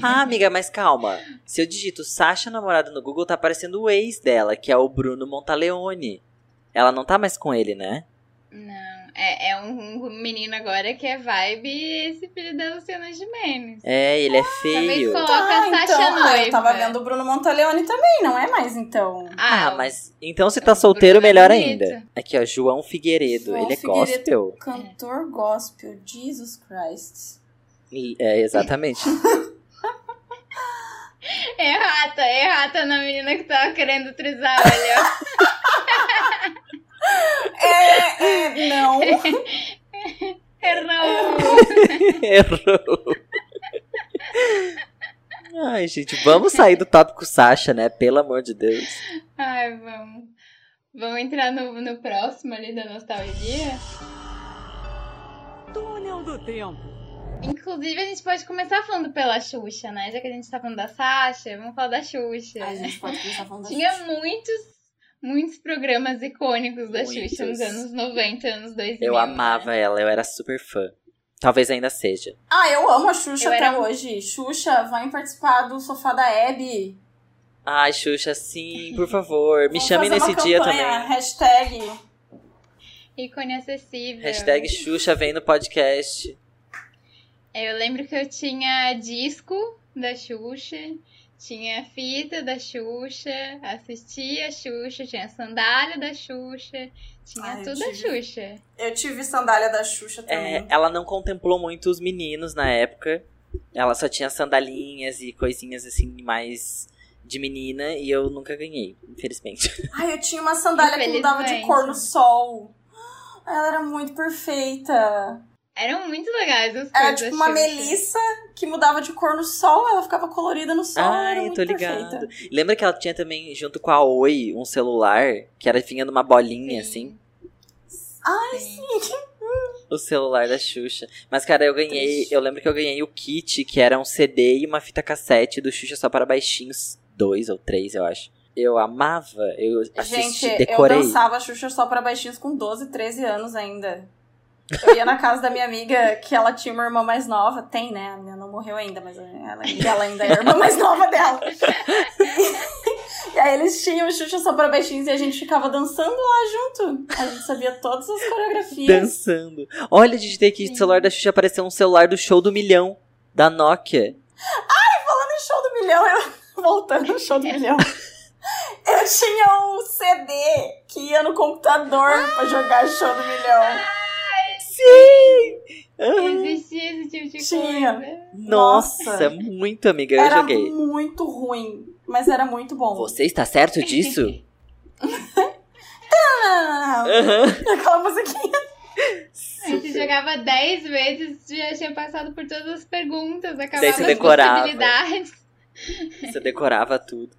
Ah, amiga, mas calma. Se eu digito Sasha namorado no Google, tá aparecendo o ex dela, que é o Bruno Montaleone. Ela não tá mais com ele, né? Não, é, é um, um menino agora que é vibe esse filho da Luciana Gimenez. É, ele é Talvez feio. coloca Ah, a Sasha então, ah, noiva. eu tava vendo o Bruno Montaleone também, não é mais então. Ah, o- mas então se tá solteiro, Bruno melhor ainda. Aqui, ó, João Figueiredo. João ele é Figueiredo. gospel. Cantor gospel, Jesus Christ. É, exatamente. (laughs) Errata, errata na menina que tava querendo trisar, olha. (laughs) É, é, não. (laughs) Errou. (laughs) Errou. Ai, gente, vamos sair do tópico Sasha, né? Pelo amor de Deus. Ai, vamos. Vamos entrar no, no próximo ali da nostalgia? Túnel do tempo. Inclusive, a gente pode começar falando pela Xuxa, né? Já que a gente tá falando da Sasha, vamos falar da Xuxa. A gente pode começar falando da Tinha Xuxa. muitos, muitos programas icônicos da Muitos. Xuxa nos anos 90, anos 2000. Eu né? amava ela, eu era super fã. Talvez ainda seja. Ah, eu amo a Xuxa Eu até era- hoje. Xuxa, vai participar do sofá da Abby. Ai, Xuxa, sim, por favor, me Vamos chame fazer nesse uma dia também. Hashtag. Ícone acessível. Hashtag Xuxa vem no podcast. Eu lembro que eu tinha disco da Xuxa, tinha fita da Xuxa, assistia a Xuxa, tinha sandália da Xuxa, tinha Ai, eu tudo da tive. Xuxa. Eu tive sandália da Xuxa É, também. ela não contemplou muito os meninos na época. Ela só tinha sandalinhas e coisinhas assim mais de menina e eu nunca ganhei, infelizmente. (laughs) Ai, eu tinha uma sandália que mudava de cor no sol. Ela era muito perfeita. Eram muito legais as coisas Era tipo uma melissa que mudava de cor no sol, ela ficava colorida no sol. Ai, muito tô ligado. perfeita. Lembra que ela tinha também, junto com a Oi, um celular que era vinha numa bolinha Sim. assim? Ai, Sim. (laughs) O celular da Xuxa. Mas, cara, eu ganhei. Eu lembro que eu ganhei o kit, que era um CD e uma fita cassete do Xuxa só para baixinhos. Dois ou três, eu acho. Eu amava. Eu assisti, Gente, decorei. eu dançava Xuxa só pra baixinhos com 12, 13 anos ainda. Eu ia na casa da minha amiga, que ela tinha uma irmã mais nova. Tem, né? A minha não morreu ainda, mas ela, ela ainda é a irmã mais nova dela. E, e aí eles tinham Xuxa só pra baixinhos e a gente ficava dançando lá junto. A gente sabia todas as coreografias. Dançando. Olha, digitei aqui, o celular da Xuxa apareceu um celular do show do milhão. Da Nokia. no show do milhão, eu voltando no show do milhão. Eu tinha um CD que ia no computador pra jogar show do milhão. Sim! Existia esse tipo de Tinha. coisa. Nossa, Nossa. muito amiga, eu Era joguei. muito ruim, mas era muito bom. Você está certo disso? (laughs) Aham. Aquela musiquinha. A gente jogava 10 vezes, já tinha passado por todas as perguntas, acabava você as decorava. possibilidades. Você decorava tudo.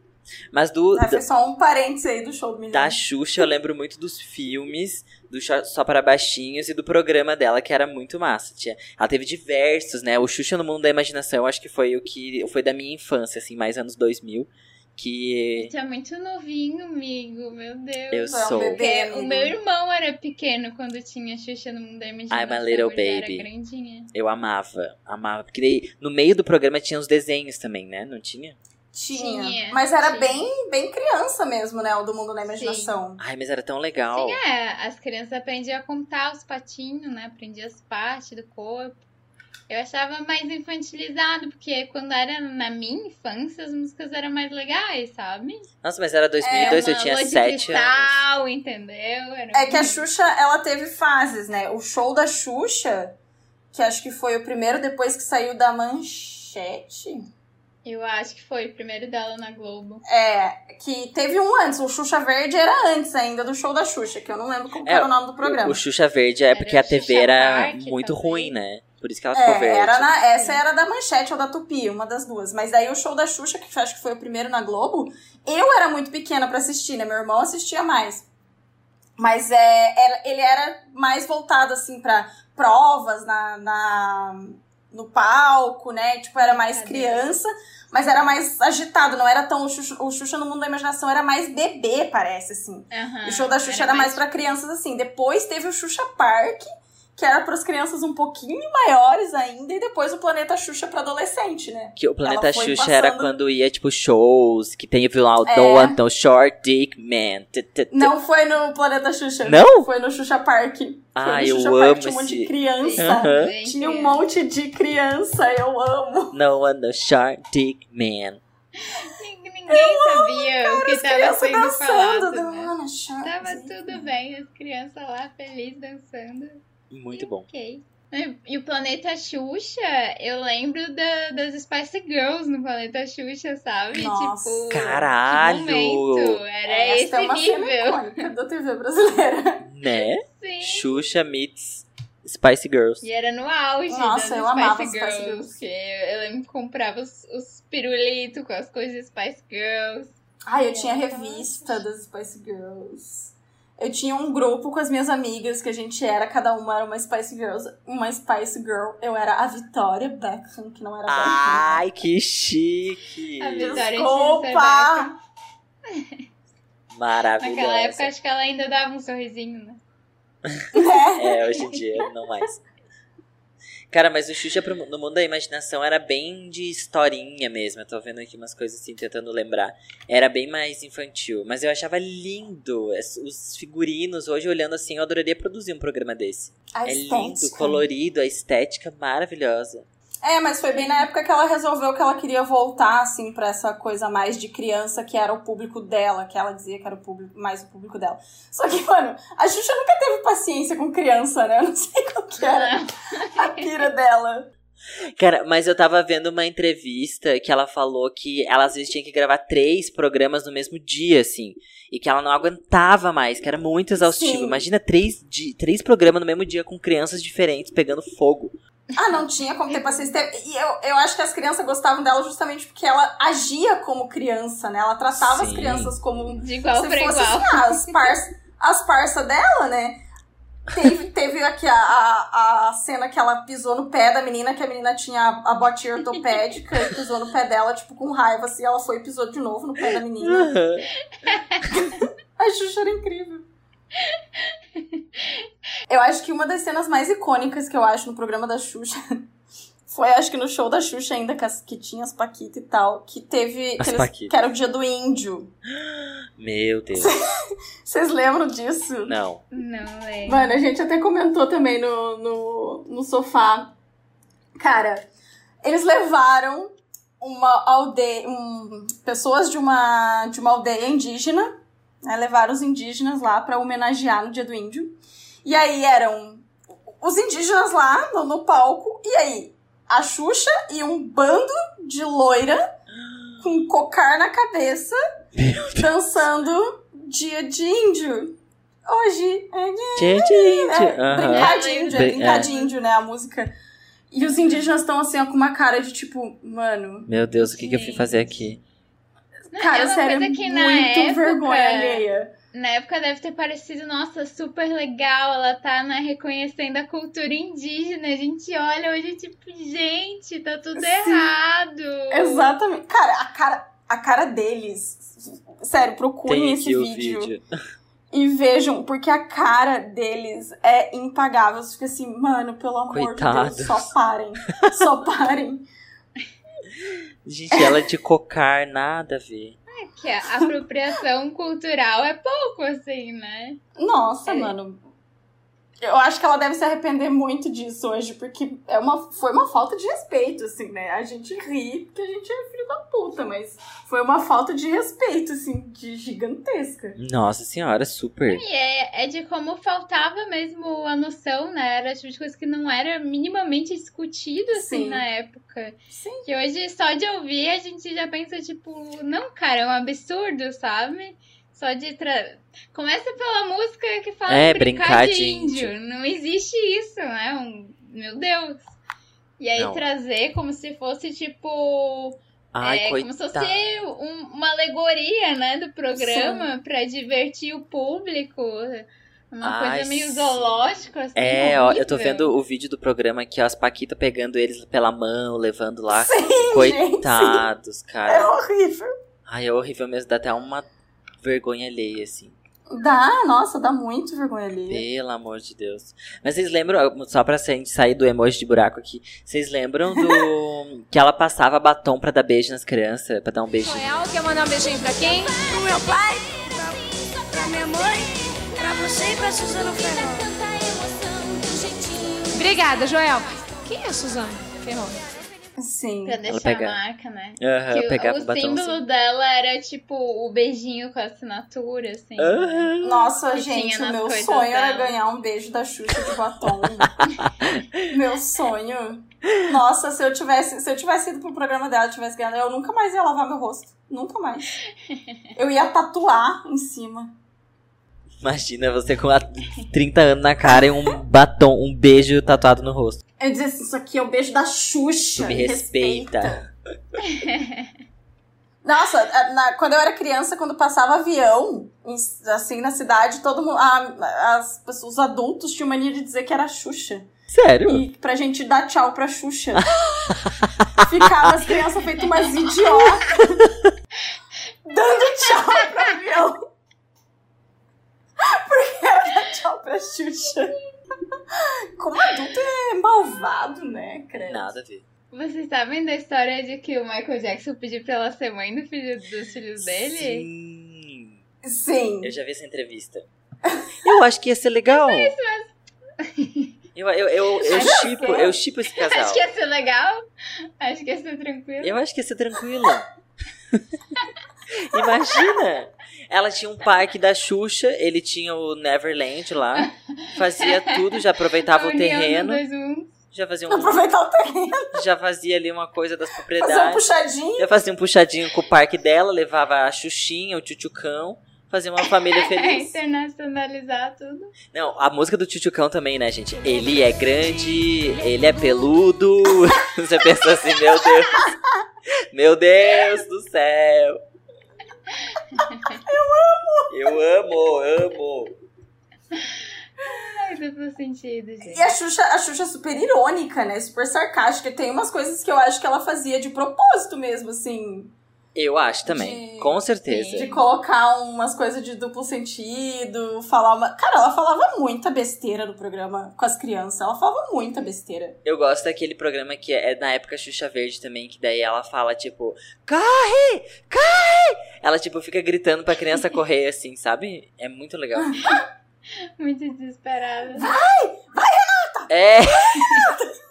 Mas do, Ah, foi só um parênteses aí do show do milhão. Da Xuxa, eu lembro muito dos filmes, do Só para Baixinhos e do programa dela, que era muito massa. Tinha, ela teve diversos, né? O Xuxa no Mundo da Imaginação, eu acho que foi o que foi da minha infância, assim, mais anos 2000. que Você é muito novinho, amigo. Meu Deus. eu é um sou. bebê. Amigo. o meu irmão era pequeno quando tinha Xuxa no Mundo da Imaginação. I'm a little baby. Era grandinha. Eu amava, amava. Porque daí, no meio do programa tinha os desenhos também, né? Não tinha? Tinha. Tinha, Mas era tinha. bem, bem criança mesmo, né? O do mundo da imaginação. Ai, mas era tão legal. Sim, é. As crianças aprendiam a contar os patinhos, né? Aprendiam as partes do corpo. Eu achava mais infantilizado, porque quando era na minha infância, as músicas eram mais legais, sabe? Nossa, mas era 2002, eu Uma tinha lua de 7 anos. cristal, entendeu? Era É que a Xuxa, ela teve fases, né? O show da Xuxa, que acho que foi o primeiro depois que saiu da Manchete. Eu acho que foi o primeiro dela na Globo. É, que teve um antes. O Xuxa Verde era antes ainda do show da Xuxa, que eu não lembro como É, era o nome do programa. O Xuxa Verde é Era porque a TV Xuxa era Park, muito talvez. ruim, né? Por isso que ela ficou É, verde. era na, essa era da Manchete ou da Tupi, uma das duas. Mas daí o show da Xuxa, que acho que foi o primeiro na Globo, eu era muito pequena pra assistir, né? Meu irmão assistia mais. Mas é, era- ele era mais voltado, assim, pra provas na, na- no palco, né? Tipo, era mais criança, mas era mais agitado. Não era tão... O Xuxa, o Xuxa no Mundo da Imaginação era mais bebê, parece, assim. Aham, O show da Xuxa era, mais pra crianças assim. Depois teve o Xuxa Park, que era pras crianças um pouquinho maiores ainda, e depois o Planeta Xuxa pra adolescente, né? Que o Planeta Xuxa era passando- quando ia, tipo, shows, que lá o É. Don't Want No Short Dick Man. T- t- t- Não foi no Planeta Xuxa. Não? Foi no Xuxa Park. Ah, eu Xuxa amo Park, tinha um monte esse- de criança. Bem Tinha um monte de criança, eu amo. No Want No Short Dick Man. Ninguém ninguém sabia o que As tava crianças sendo dançando. falado, do né? Tava tudo bem, as crianças lá felizes dançando. Muito bom. Ok. E o Planeta Xuxa, eu lembro da- das Spice Girls no Planeta Xuxa, sabe? Nossa. Tipo, Caralho! Era Essa esse é uma nível. da TV brasileira. Né? Sim. Xuxa meets Spice Girls. E era no auge Nossa, das eu Spice amava as Girls. Spice Girls. Que eu lembro que comprava os, os pirulitos com as coisas Spice Girls. Ah, eu tinha Nossa. revista das Spice Girls. Eu tinha um grupo com as minhas amigas que a gente era, cada uma era uma Spice Girls, uma Spice Girl. Eu era a Vitória Beckham, que não era Beckham. Ai, que chique! A Vitória Desculpa! Maravilhosa. Naquela época, acho que ela ainda dava um sorrisinho, né? (laughs) É, hoje em dia não mais. Cara, mas o Xuxa pro- no mundo da imaginação era bem de historinha mesmo. Eu tô vendo aqui umas coisas assim, tentando lembrar. Era bem mais infantil. Mas eu achava lindo. Os figurinos, hoje olhando assim, eu adoraria produzir um programa desse. A é lindo, estética. colorido, a estética maravilhosa. É, mas foi bem na época que ela resolveu que ela queria voltar, assim, pra essa coisa mais de criança, que era o público dela, que ela dizia que era o público, mais o público dela. Só que, mano, a Xuxa nunca teve paciência com criança, né? Eu não sei qual que era a pira dela. Cara, mas eu tava vendo uma entrevista que ela falou que ela às vezes tinha que gravar três programas no mesmo dia, assim. E que ela não aguentava mais, que era muito exaustivo. Sim. Imagina três, três programas no mesmo dia com crianças diferentes pegando fogo. Ah, não tinha como ter paciência. E eu, eu acho que as crianças gostavam dela justamente porque ela agia como criança, né? Ela tratava as Sim. crianças como De igual se pra fosse igual. assim, ah, as parças as parça dela, né? Teve, teve aqui a, a, a cena que ela pisou no pé da menina, que a menina tinha a, a botinha ortopédica e pisou no pé dela, tipo, com raiva, assim, ela foi e pisou de novo no pé da menina. A (laughs) Xuxa era incrível. (laughs) Eu acho que uma das cenas mais icônicas que eu acho no programa da Xuxa (laughs) foi, acho que no show da Xuxa ainda, que, tinha as Paquitas e tal, que teve. As Que, eles- que era o dia do índio. (gasps) Meu Deus. (laughs) Vocês lembram disso? Não. Não, é. Mano, a gente até comentou também no, no, no sofá. Cara, eles levaram uma aldeia. Um, pessoas de uma, de uma aldeia indígena. Né, levaram os indígenas lá pra homenagear no dia do índio. E aí eram os indígenas lá no, no palco. E aí, a Xuxa e um bando de loira com cocar na cabeça dançando dia de índio. Hoje é dia Gente, gente. é, aham. brincar de índio, é Brin- brincar é. de índio, né? A música. E os indígenas estão assim, ó, com uma cara de tipo, mano, Meu Deus, o que, que eu fui fazer aqui? Não, cara, é uma sério, é coisa que na muito época- vergonha alheia. Na época deve ter parecido, nossa, super legal. Ela tá né, reconhecendo a cultura indígena. A gente olha hoje, tipo, gente, tá tudo Sim. errado. Exatamente. Cara, a cara. a cara deles. Sério, procurem Tem esse vídeo, vídeo. e vejam, porque a cara deles é impagável. Você fica assim, mano, pelo amor Coitados. de Deus, só parem. só parem. (laughs) Gente, ela de cocar, nada a ver. Que a apropriação cultural é pouco, assim, né? Nossa, É. mano. Eu acho que ela deve se arrepender muito disso hoje, porque é uma, foi uma falta de respeito, assim, né? A gente ri porque a gente é filho da puta, mas foi uma falta de respeito, assim, de gigantesca. Nossa senhora, super. E é, é de como faltava mesmo a noção, né? Era tipo de coisa que não era minimamente discutido, assim, Sim. na época. Sim. Que hoje, só de ouvir, a gente já pensa, tipo, não, cara, é um absurdo, sabe? Só de tra... Começa pela música que fala É, brincar, brincar de, de índio. Não existe isso, né? Um... Meu Deus. E aí Não. trazer como se fosse, tipo... Ai, é, como se fosse um- uma alegoria, né, do programa pra divertir o público. Uma Ai, coisa meio sim. zoológico, assim. É, ó, eu tô horrível. vendo o vídeo do programa aqui, ó, as Paquitas pegando eles pela mão, levando lá. Sim, Coitados, É cara. horrível. Ai, é horrível mesmo, dá até uma vergonha alheia, assim. Dá, nossa, dá muito vergonha ali. Pelo amor de Deus. Mas vocês lembram, só pra gente sair do emoji de buraco aqui, vocês lembram do. (laughs) que ela passava batom pra dar beijo nas crianças? Pra dar um beijo. Real, quer mandar um beijinho pra quem? Pro meu pai, pra, pra minha mãe, pra você e pra Suzana Ferrão. Obrigada, Joel. Quem é a Suzana Ferrão? Sim. Pra deixar pega- a marca, né? Aham, que o- pegava o símbolo assim. dela era tipo o beijinho com a assinatura, assim. Aham. Nossa, Que gente, o meu sonho era dela. ganhar um beijo da Xuxa de batom. (laughs) meu sonho. Nossa, se eu tivesse, se eu tivesse ido pro programa dela, e tivesse ganhado, eu nunca mais ia lavar meu rosto. Nunca mais. Eu ia tatuar em cima. Imagina você com a 30 anos na cara e um batom, um beijo tatuado no rosto. Eu dizia assim, isso aqui é o beijo da Xuxa. Tu me respeita. (laughs) Nossa, a- na- quando eu era criança, quando passava avião, assim, na cidade, todo mundo. a- as pessoas, os adultos tinham mania de dizer que era Xuxa. Sério? E pra gente dar tchau pra Xuxa. (laughs) Ficava as crianças feitas umas idiotas. (laughs) dando tchau pro avião. Porque era dar tchau pra Xuxa. Como adulto é malvado, né, credo? Nada a ver. Vocês sabem da história de que o Michael Jackson pediu pra ela ser mãe do filho, dos filhos dele? Sim. Sim. Eu já vi essa entrevista. (laughs) Eu acho que ia ser legal. Eu, eu, eu, eu, chipo, eu chipo esse casal. Acho que ia ser legal. Acho que ia ser tranquilo. Eu acho que ia ser tranquilo. (laughs) Imagina! Ela tinha um parque da Xuxa, ele tinha o Neverland lá, fazia (laughs) tudo, já aproveitava o terreno, já fazia (laughs) um, Aproveitar o terreno, já fazia ali uma coisa das fazer um propriedades, puxadinho. já fazia um puxadinho com o parque dela, levava a Xuxinha, o Tchutchucão, fazia uma família (laughs) feliz. Internacionalizar tudo. Não, a música do Tchutchucão também, né, gente? Ele é grande, ele é peludo. Você pensa assim, meu Deus. Meu Deus do céu. Eu amo. Eu amo, amo. Ai, duplo sentido, gente. E a Xuxa, a Xuxa é super irônica, né? Super sarcástica. Tem umas coisas que eu acho que ela fazia de propósito mesmo, assim. Eu acho também, De- com certeza. De colocar umas coisas de duplo sentido, falar uma. Cara, ela falava muita besteira no programa com as crianças. Ela falava muita besteira. Eu gosto daquele programa que é na época Xuxa Verde também, que daí ela fala, tipo, corre! Corre! Ela, tipo, fica gritando pra criança correr, (laughs) assim, sabe? É muito legal. (laughs) Muito desesperada. É! (laughs)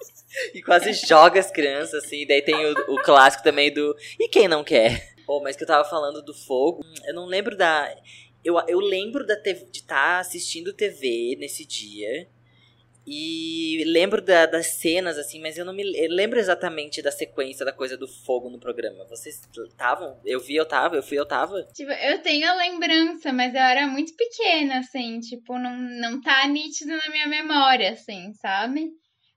e quase joga as crianças, assim. Daí tem o, o clássico também do. E quem não quer? Oh, mas que eu tava falando do fogo. Eu não lembro da. Eu, eu lembro da TV, de estar assistindo TV nesse dia. E lembro da- das cenas, assim, mas eu não me eu lembro exatamente da sequência da coisa do fogo no programa. Vocês estavam? Eu vi, eu tava, eu fui, eu tava. Tipo, eu tenho a lembrança, mas eu era muito pequena, assim, tipo, não, não tá nítido na minha memória, assim, sabe?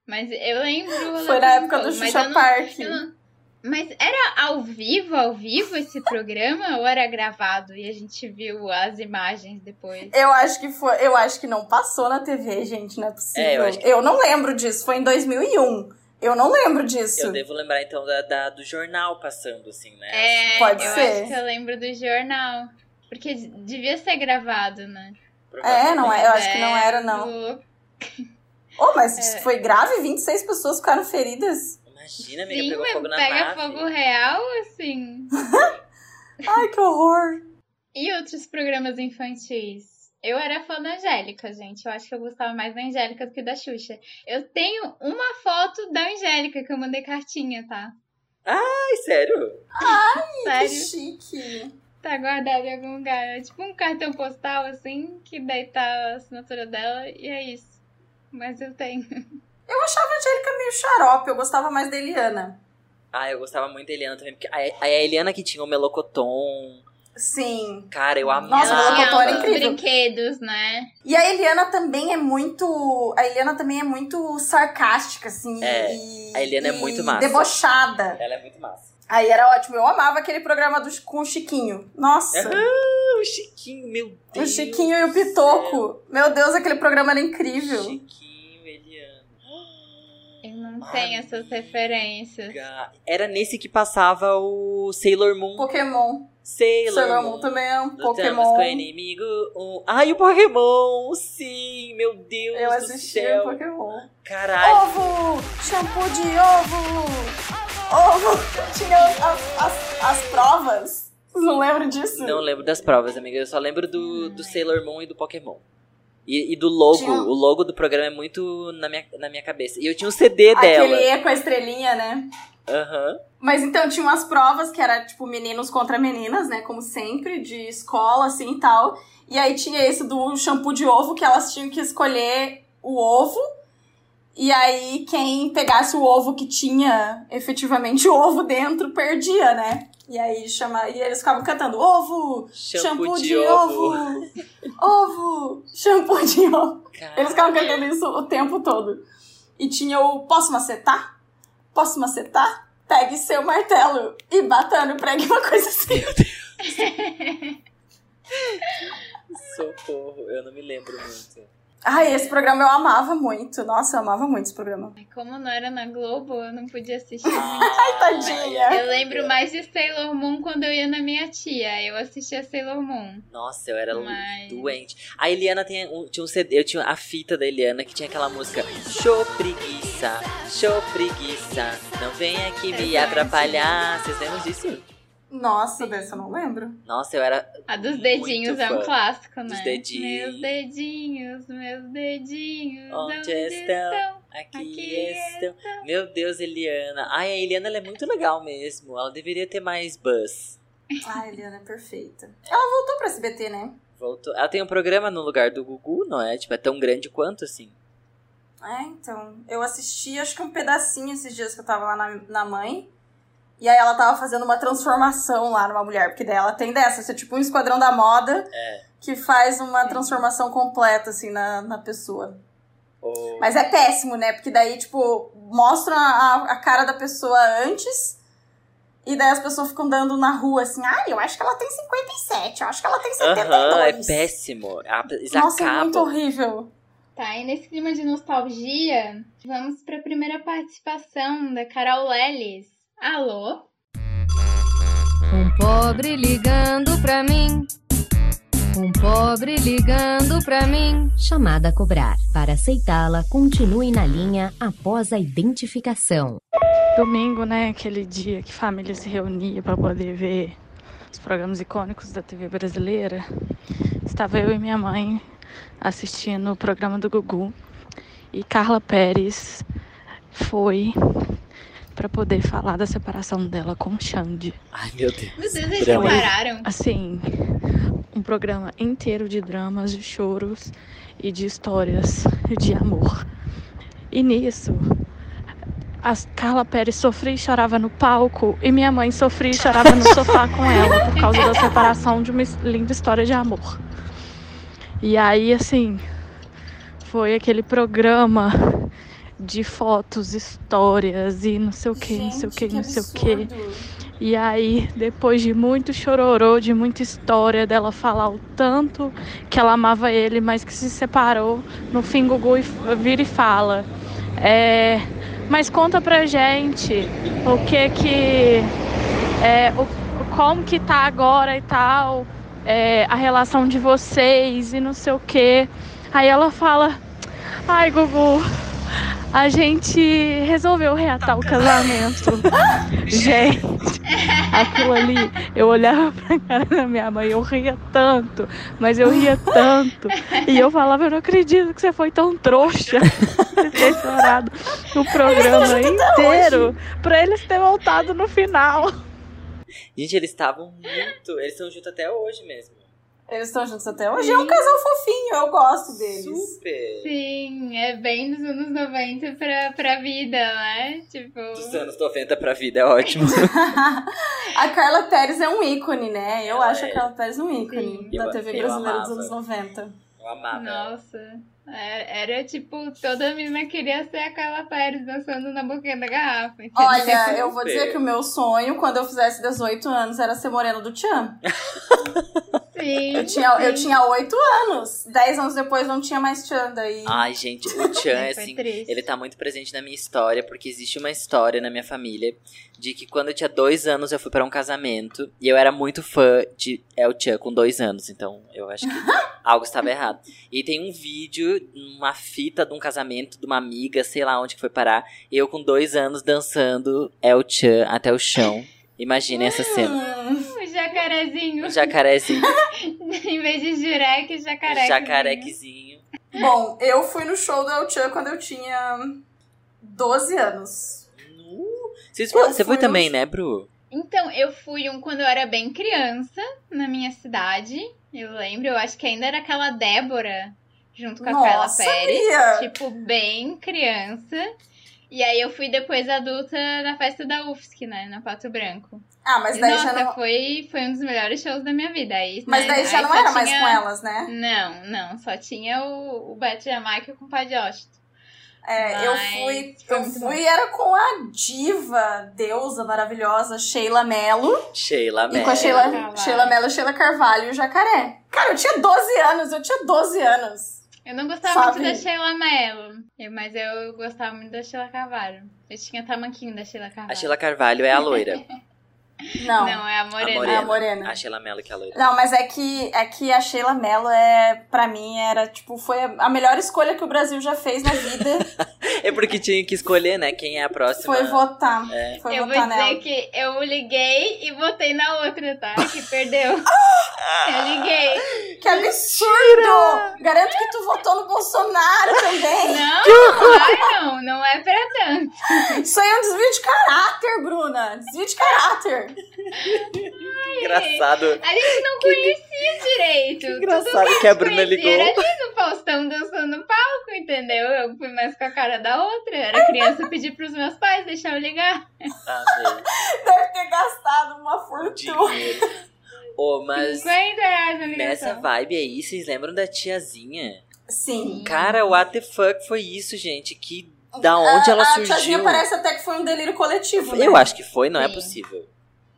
Mas eu lembro. Foi na época do Xuxa não- Park. não- Mas era ao vivo, ao vivo esse programa ou era gravado e a gente viu as imagens depois? Eu acho que foi. Eu acho que não passou na TV, gente. Não é possível. É, eu que- eu não lembro disso. Foi em 2001. Eu não lembro disso. Eu devo lembrar, então, da, da- do jornal passando, assim, né? É, Pode eu ser. acho que eu lembro do jornal. Porque devia ser gravado, né? É, não é, eu acho que não É, era, não. do- Oh, mas É. foi grave? 26 pessoas ficaram feridas. Imagina, amiga, Sim, pegou fogo na pega nave. fogo real, assim. (laughs) Ai, que horror. E outros programas infantis? Eu era fã da Angélica, gente. Eu acho que eu gostava mais da Angélica do que da Xuxa. Eu tenho uma foto da Angélica que eu mandei cartinha, tá? Ai, sério? (laughs) Que Sério. chique. Tá guardado em algum lugar. É tipo um cartão postal, assim, que daí tá a assinatura dela e é isso. Mas eu tenho. Eu achava a Angélica meio xarope, eu gostava mais da Eliana. Ah, eu gostava muito da Eliana também. Porque a, a Eliana que tinha o Melocoton. Sim. Cara, eu amava. Nossa, Ela Melocotão era incrível. brinquedos, né? E a Eliana também é muito. A Eliana também é muito sarcástica, assim. É, e, a Eliana é muito massa. Debochada. Ela é muito massa. Aí era ótimo. Eu amava aquele programa dos, com o Chiquinho. Nossa. Ah, o Chiquinho, meu o Deus. Chiquinho e o do céu. Pitoco. Meu Deus, aquele programa era incrível. Chiquinho, Eliana. Eu não Ai, tenho essas referências. Era nesse que passava o Sailor Moon. Pokémon. Sailor, Sailor Moon. Moon também é um Lutamos Pokémon. com o inimigo. Um... Ai, o Pokémon! Sim, meu Deus Eu do assisti céu. o Pokémon. Caralho. Ovo! Shampoo de ovo! Ovo! Tinha as, as, as provas. Vocês não lembram disso? Não lembro das provas, amiga. Eu só lembro do, do Sailor Moon e do Pokémon. E, e do logo. Tinha- O logo do programa é muito na minha, na minha cabeça. E eu tinha um CD dela. Aquele E com a estrelinha, né? Aham. Mas então tinha umas provas que era tipo meninos contra meninas, né? Como sempre, de escola, assim e tal. E aí tinha esse do shampoo de ovo, que elas tinham que escolher o ovo. E aí quem pegasse o ovo que tinha efetivamente o ovo dentro perdia, né? E aí chama... e eles ficavam cantando ovo, Shampoo, de, de, ovo. ovo, (laughs) shampoo de ovo. Cara, Eles ficavam cantando isso o tempo todo. E tinha o posso macetar? Posso macetar? Pegue seu martelo e bata no prego, uma coisa assim. (laughs) Socorro, eu não me lembro muito. Ai, esse programa eu amava muito. Nossa, eu amava muito esse programa. Como não era na Globo, eu não podia assistir. (laughs) Ai, tadinha. Eu lembro mais de Sailor Moon quando eu ia na minha tia. Eu assistia Sailor Moon. Nossa, eu era Mas- doente. A Eliana tinha um, tinha um CD, eu tinha a fita da Eliana que tinha aquela música Show preguiça, show preguiça, não vem aqui me Exato. atrapalhar. Vocês lembram disso? Nossa, dessa eu não lembro. Nossa, eu era. A dos muito dedinhos é um clássico, né? Dos dedinhos. Meus dedinhos, meus dedinhos. Onde estão? Aqui, Aqui estão. Meu Deus, Eliana. Ai, a Eliana ela é muito legal mesmo. Ela deveria ter mais buzz. (laughs) Ai, a Eliana é perfeita. Ela voltou pra SBT, né? Voltou. Ela tem um programa no lugar do Gugu, não é? Tipo, é tão grande quanto assim. É, então. Eu assisti, acho que um pedacinho esses dias que eu tava lá na, na mãe. E aí ela tava fazendo uma transformação lá numa mulher. Porque daí ela tem dessa, você é tipo um esquadrão da moda É. que faz uma transformação completa, assim, na, na pessoa. Ou- Mas é péssimo, né? Porque daí, tipo, mostram a, a cara da pessoa antes. E daí as pessoas ficam dando na rua assim, ah, eu acho que ela tem 57, eu acho que ela tem 72. Aham, é péssimo. Eles Nossa, é acabam. muito horrível. Tá, e nesse clima de nostalgia, vamos pra primeira participação da Carol Lelis. Alô? Um pobre ligando pra mim. Um pobre ligando pra mim. Chamada a cobrar. Para aceitá-la, continue na linha após a identificação. Domingo, né? Aquele dia que a família se reunia para poder ver os programas icônicos da TV brasileira. Estava eu e minha mãe assistindo o programa do Gugu e Carla Pérez foi para poder falar da separação dela com o Xande. Ai, meu Deus. Meu Deus, eles Drama. separaram. Assim, um programa inteiro de dramas, de choros e de histórias de amor. E nisso, a Carla Pérez sofria e chorava no palco e minha mãe sofria e chorava no sofá com ela por causa da separação de uma linda história de amor. E aí, assim, foi aquele programa de fotos, histórias e não sei o que, não sei o que, não sei o que. E aí, depois de muito chororô, de muita história dela falar o tanto que ela amava ele, mas que se separou, no fim Gugu vira e fala: É, Mas conta pra gente o que que. É, o, como que tá agora e tal, é, a relação de vocês e não sei o que. Aí ela fala, ai Gugu, a gente resolveu reatar o casamento. gente, aquilo ali, eu olhava pra cara da minha mãe, eu ria tanto, mas eu ria tanto. E eu falava, eu não acredito que você foi tão trouxa. de ter chorado o programa inteiro pra eles ter voltado no final. Gente, eles estavam muito. Eles estão juntos até hoje mesmo. Eles estão juntos até hoje. É um casal fofinho, eu gosto deles. Super. Sim, é bem dos anos 90 pra, pra vida, né? Tipo. Dos anos 90 pra vida, é ótimo. (laughs) a Carla Pérez é um ícone, né? Eu Ela acho é. a Carla Pérez um ícone Sim. da Eu- TV eu brasileira dos amava. anos 90. Eu amava. Nossa. Era, era, tipo, toda menina queria ser a Carla Pérez dançando na boquinha da garrafa. entendeu? Olha, eu vou dizer que o meu sonho, quando eu fizesse 18 anos, era ser morena do Tchan. (laughs) Sim. Eu tinha, eu sim. tinha 8 anos. 10 anos depois não tinha mais Tchan, daí. Ai, gente, o Chan, (laughs) assim, triste. ele tá muito presente na minha história, porque existe uma história na minha família de que quando eu tinha dois anos eu fui pra um casamento e eu era muito fã de El Chan com dois anos, então eu acho que (laughs) algo estava errado. E tem um vídeo, uma fita de um casamento de uma amiga, sei lá onde que foi parar, eu com dois anos dançando El Chan até o chão. Imagina essa cena. O jacarezinho. Um jacarezinho, (laughs) em vez de jurek, jacaré. jacarequezinho. Bom, eu fui no show do El Chan quando eu tinha 12 anos. Vocês, Eu você foi fui no- também, né, Bru? Então, eu fui um quando eu era bem criança, na minha cidade. Eu lembro, eu acho que ainda era aquela Débora, junto com a Carla Nossa, Pérez. Bia! Tipo, bem criança. E aí eu fui depois adulta na festa da UFSC, né? Na Pato Branco. Ah, mas daí Nossa, já não. foi, foi um dos melhores shows da minha vida. Aí, Mas né, daí já aí não era mais tinha- com elas, né? Não, não. Só tinha o, o Beth Jamaica com o Padre Austin. É, eu Mas fui, foi eu fui era com a diva, deusa maravilhosa, Sheila Mello. Sheila E com a Mello. Sheila, Carvalho. Sheila Mello, Sheila Carvalho e o Jacaré. Cara, eu tinha 12 anos, eu tinha 12 anos. Eu não gostava Sabe? muito da Sheila Mello, eu- mas eu gostava muito da Sheila Carvalho. Eu tinha tamanquinho da Sheila Carvalho. A Sheila Carvalho é a loira. (laughs) Não, Não, é a A Morena. morena. é a Morena. A Sheila Mello que é a loira. Não, mas é que, é que a Sheila Mello é, pra mim, era, tipo, foi a a melhor escolha que o Brasil já fez na vida. (laughs) É porque tinha que escolher, né? Quem é a próxima. foi votar. É. Foi Eu vou votar dizer nela. que eu liguei e votei na outra, tá? Que perdeu. (laughs) eu liguei. Que absurdo! Garanto que tu votou no Bolsonaro também. Não, (laughs) ai não, não é pra tanto. Isso aí é um desvio de caráter, Bruna. Desvio de caráter. (laughs) Engraçado. A gente não conhecia direito. Que engraçado Tudo que que a Bruna ligou. Era ali no Faustão dançando no palco, entendeu? Eu fui mais com a cara da outra. Era criança, eu pedi pros meus pais deixar eu ligar. Amei. Deve ter gastado uma fortuna. Ô, mas 50 reais na ligação. nessa vibe aí, vocês lembram da tiazinha? Sim. Cara, what the fuck foi isso, gente? Que da onde a, ela a surgiu? tiazinha parece até que foi um delírio coletivo, né? Eu acho que foi, não é Sim. possível.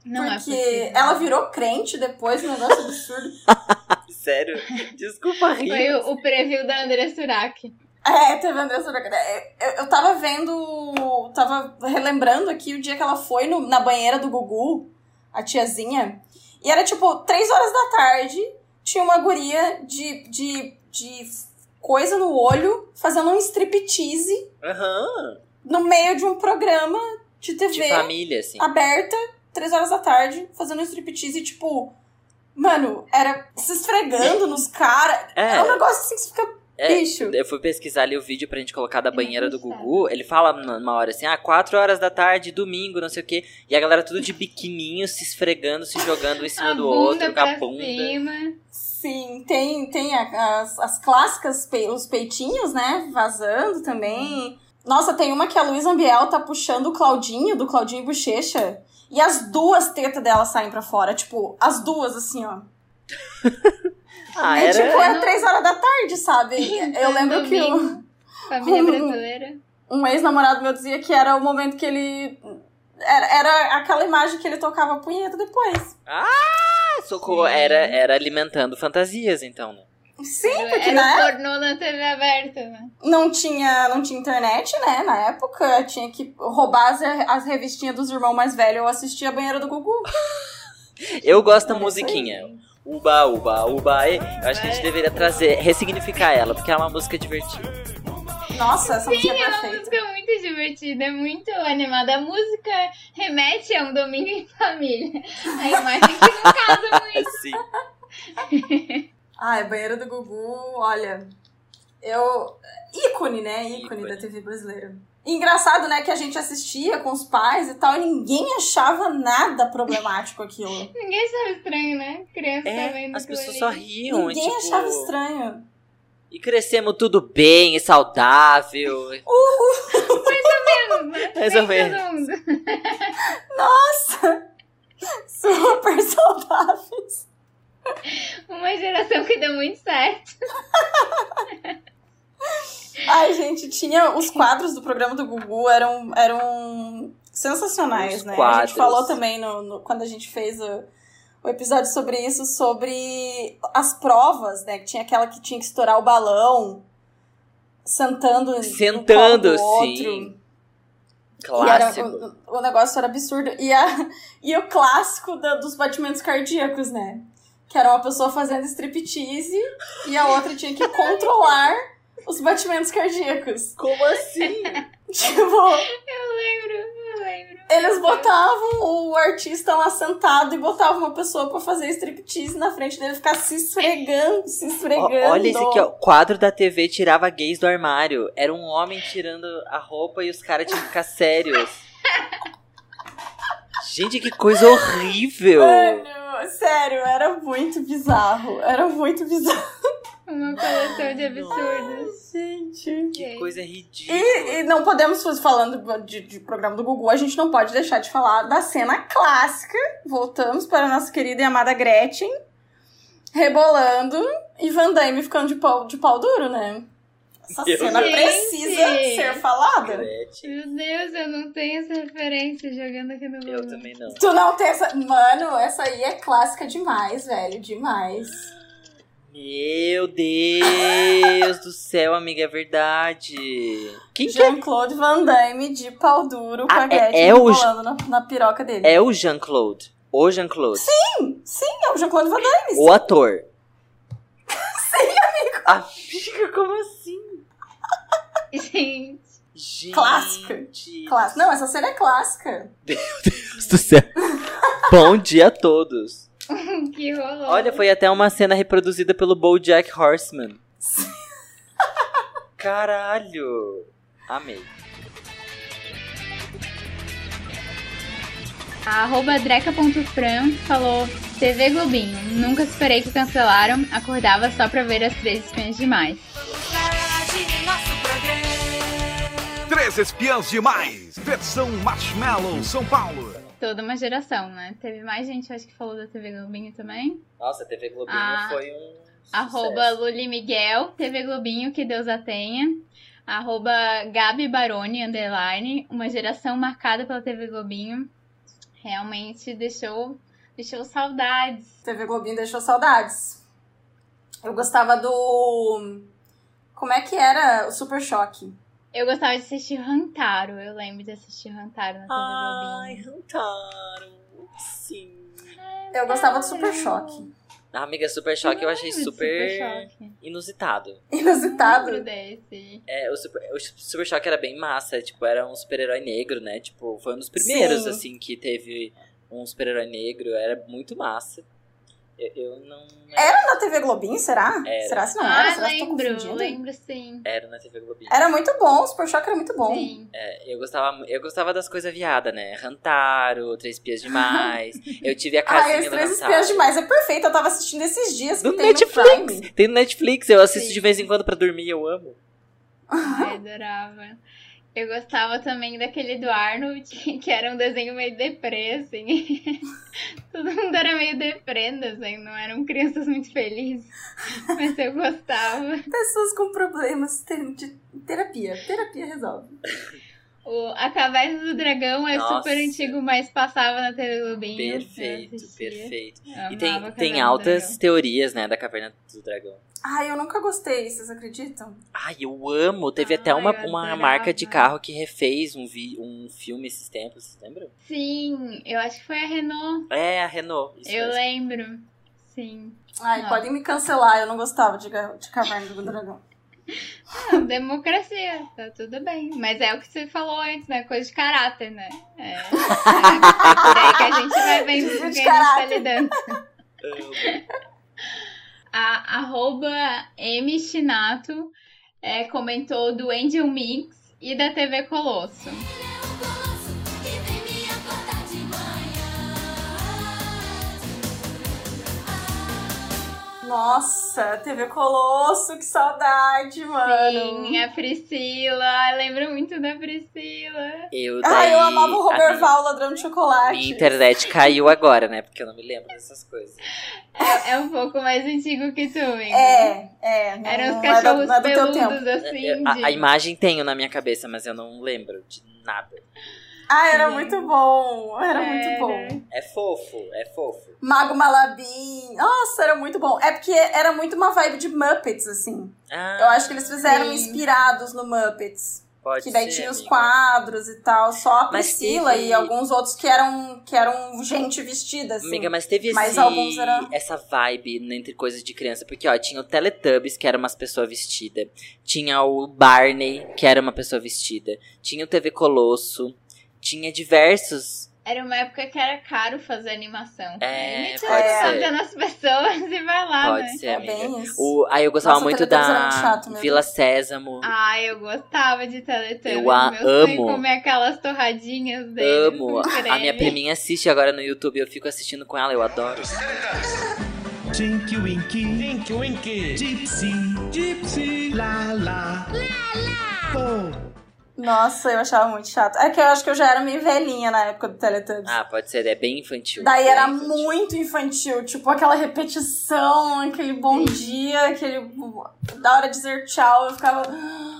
Não é Porque possível. ela virou crente depois, um negócio absurdo. (laughs) Sério? Desculpa rir. Foi o, o preview da André Surak. É, teve a Andressa Urach. É, Eu, eu tava vendo. Tava relembrando aqui o dia que ela foi no- na banheira do Gugu, a tiazinha. E era tipo, três horas da tarde, tinha uma guria de, de, de coisa no olho, fazendo um striptease Aham. no meio de um programa de De TV família, assim. aberta, três horas da tarde, fazendo um striptease, tipo. Mano, era se esfregando nos caras. É. É um negócio assim que você fica. É, Bicho. Eu fui pesquisar ali o vídeo pra gente colocar da banheira do. Gugu. Ele fala numa hora assim, ah, 4 horas da tarde, domingo, não sei o quê. E a galera tudo de biquininho, se esfregando, se jogando um em (laughs) cima A do bunda outro, com a bunda. cima. Sim, tem, tem a- as, as clássicas, pe- os peitinhos, né? Vazando também. Nossa, tem uma que a Luísa Ambiel tá puxando o Claudinho, do Claudinho Bochecha. E as duas tetas dela saem pra fora. Tipo, as duas, assim, ó. (laughs) Ah, é era... tipo, é três horas da tarde, sabe? (laughs) Eu lembro que o, Domingo. Família brasileira. um ex-namorado meu dizia que era o momento que ele. Era, era aquela imagem que ele tocava a punheta depois. Ah, socorro. Sim. Era, era alimentando fantasias, então, né? Sim, Era- porque era na o pornô na TV aberta, né? não tinha, não tinha internet, né? Na época, tinha que roubar as, as revistinhas dos irmãos mais velhos. Eu assistia a banheira do Gugu. (laughs) Eu gosto da musiquinha. Uba, uba, uba, e. Eu acho que a gente deveria trazer, ressignificar ela, porque ela é uma música divertida. Nossa, essa música Sim, é é uma perfeita. música muito divertida, é muito animada. A música remete a um domingo em família. A imagem que não casa (laughs) muito. Sim. (laughs) Ai, banheira do Gugu, olha. Eu. ícone, né? Ícone, Ícone. da TV brasileira. Engraçado, né, que a gente assistia com os pais e tal, e ninguém achava nada problemático aquilo. (laughs) Ninguém sabe estranho, né? Criança É, vendo as pessoas ali. só riam. ninguém tipo, achava estranho. E crescemos tudo bem e saudável. Mais ou menos, né? (laughs) Mais ou menos. (laughs) Nossa! Super saudáveis. (laughs) Uma geração que deu muito certo. (laughs) Ai, gente, tinha os quadros do programa do Gugu eram, eram sensacionais, Os né? A quadros. gente falou também no, no- quando a gente fez o, o episódio sobre isso, sobre as provas, né? Que tinha aquela que tinha que estourar o balão, sentando, no Sentando, sim. E era, Clássico. o, o negócio era absurdo. E, a, (laughs) e o clássico da- dos batimentos cardíacos, né? Que era uma pessoa fazendo striptease e a outra tinha que controlar os batimentos cardíacos. Como assim? (laughs) Tipo, Eu lembro, eu lembro. eles botavam o artista lá sentado e botavam uma pessoa pra fazer striptease na frente dele ficar se esfregando, se esfregando. Olha esse aqui, ó. O quadro da TV tirava gays do armário. Era um homem tirando a roupa e os caras tinham que ficar sérios. (laughs) Gente, que coisa horrível! Mano, sério, era muito bizarro. Era muito bizarro. Uma coleção de absurdos. Gente. Que coisa ridícula. E, e não podemos, falando de, de programa do Gugu, a gente não pode deixar de falar da cena clássica. Voltamos para a nossa querida e amada Gretchen, rebolando e Van Damme ficando de pau, de pau duro, né? Essa Meu cena Deus. precisa Gente. ser falada. Gretchen. Meu Deus, eu não tenho essa referência jogando aqui no Eu Google. também não. Tu não tem essa. Mano, essa aí é clássica demais, velho. Demais. Meu Deus do céu, amiga, é verdade. Quem que é? Jean-Claude Van Damme de pau duro com Ah, a é- Gretchen é o rebolando na, na piroca dele. É o Jean-Claude. O Jean-Claude. Sim, sim, é o Jean-Claude Van Damme. O ator. (laughs) Sim, amigo. Amiga, como assim? (laughs) Gente, Gente. Clássica. Clássica. Não, essa cena é clássica. Deus do céu. Bom dia a todos. (laughs) que rolou. Olha, foi até uma cena reproduzida pelo BoJack Horseman. (laughs) Caralho. Amei. A arroba dreca.fran falou TV Globinho, nunca esperei que cancelaram, acordava só pra ver as três espinhas demais. Três espiãs demais. Versão Marshmallow São Paulo. Toda uma geração, né? Teve mais gente, acho que falou da TV Globinho também. Nossa, a TV Globinho Ah, foi um. Arroba sucesso. Luli Miguel, TV Globinho, que Deus a tenha. Arroba Gabi Baroni, underline, uma geração marcada pela TV Globinho. Realmente deixou, deixou saudades. TV Globinho deixou saudades. Eu gostava do. Como é que era o Super Choque? Eu gostava de assistir Rantaro, eu lembro de assistir Rantaro na TV Ai. Rantaro. Sim. Eu gostava do Super Choque. A amiga Super Choque eu achei lembro de super, Super inusitado. Inusitado. Desse. É, o Super, o Super Choque era bem massa, tipo, era um super-herói negro, né? Tipo, foi um dos primeiros, Sim. assim, que teve um super-herói negro, era muito massa. Eu, eu não... Era na TV Globinho, será? Era. Será se não era? Ah, será que eu tô lembro, confundindo? lembro sim. Era na TV Globinho. Era muito bom, o Super Choque era muito bom. Sim. É, eu gostava, eu gostava das coisas viadas, né? Rantaro, Três Pias Demais. (laughs) eu tive a casinha as do três espiãs demais. É perfeito, eu tava assistindo esses dias No tem Netflix! no. Tem no Netflix, eu assisto Sim. de vez em quando pra dormir, eu amo. Ai, (laughs) adorava. Eu gostava também daquele do Arnold, (laughs) que era um desenho meio deprê, assim. (laughs) Todo mundo era meio deprê no não eram crianças muito felizes. (laughs) Mas eu gostava. Pessoas com problemas de terapia. Terapia resolve. O, a Caverna do Dragão é Nossa. super antigo, mas passava na TV Globinho. Perfeito, perfeito. Eu E tem, tem altas teorias, né, da Caverna do Dragão. Ai, eu nunca gostei, vocês acreditam? Ai, eu amo. Teve até Ai, uma, uma marca de carro que refez um, vi, um filme esses tempos, vocês lembram? Sim, eu acho que foi a Renault. É, a Renault. Isso eu mesmo. lembro. Sim. Ai, Não. podem me cancelar, eu não gostava de, de Caverna do Dragão. Não, democracia, tá tudo bem. Mas é o que você falou antes, né? Coisa de caráter, né? É, é por aí que a gente vai (laughs) vendo com de quem a gente tá lidando. A arroba M Shinato é, comentou do Angel Mix e da TV Colosso. Nossa, TV Colosso, que saudade, mano. Sim, a Priscila. Ai, lembro muito da Priscila. Eu daí, Ai, eu amava o a minha- Roberval, ladrão de chocolate. Minha internet caiu agora, né? Porque eu não me lembro dessas coisas. É, é um pouco mais antigo que tu, hein? É, é. Não, Eram os é cachorros não é do teu peludos, assim. Eu- a, a imagem tenho na minha cabeça, mas eu não lembro de nada. Ah, era muito bom. Era muito bom. É fofo, é fofo. Mago Malabim. Nossa, era muito bom. É porque era muito uma vibe de Muppets, assim. Ah, Eu acho que eles fizeram sim. inspirados no Muppets. pode que daí ser, tinha os amiga. quadros e tal. Só a Mas Priscila teve- e alguns outros que eram, que eram gente vestida, assim. Amiga, mas teve Mas esse, alguns era- essa vibe entre coisas de criança. Porque, ó, tinha o Teletubbies, que era umas pessoas vestidas. Tinha o Barney, que era uma pessoa vestida. Tinha o TV Colosso. Tinha diversos. Era uma época que era caro fazer animação. É, mete pode o ser. fazendo as pessoas e vai lá, Pode né? ser, É amiga. bem isso. O, aí eu gostava Nossa, muito da chato mesmo. Vila Sésamo. Ah, eu gostava de Teletubbies. Eu a Meu sonho é amo. comer aquelas torradinhas deles Amo. A minha priminha assiste agora no YouTube. Eu fico assistindo com ela, eu adoro. Tinky Winky, Tinky Winky, Gypsy, Gypsy, la la, la la. Nossa, eu achava muito chato. É que eu acho que eu já era meio velhinha na época do Teletubbies. Ah, pode ser, é bem infantil. Daí bem era infantil. muito infantil, tipo aquela repetição, aquele bom dia, aquele. Da hora de dizer tchau, eu ficava.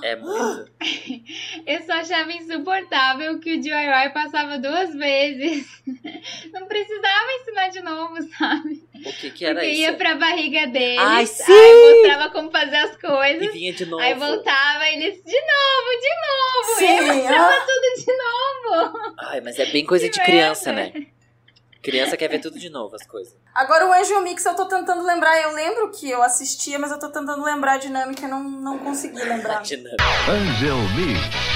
É muito. (gasps) Eu só achava insuportável que o DIY passava duas vezes. (laughs) Não precisava ensinar de novo, sabe? O que que era Porque isso? ia pra barriga deles, Ai, aí sim! mostrava como fazer as coisas. E vinha de novo. Aí voltava e eles, de novo, de novo. Sim, e aí mostrava ah. tudo de novo. Ai, mas é bem coisa Que de criança, né? Criança quer ver tudo de novo, as coisas. Agora o Angel Mix eu tô tentando lembrar. Eu lembro que eu assistia, mas eu tô tentando lembrar a dinâmica e não, não consegui lembrar. Dinâmica. Angel Me.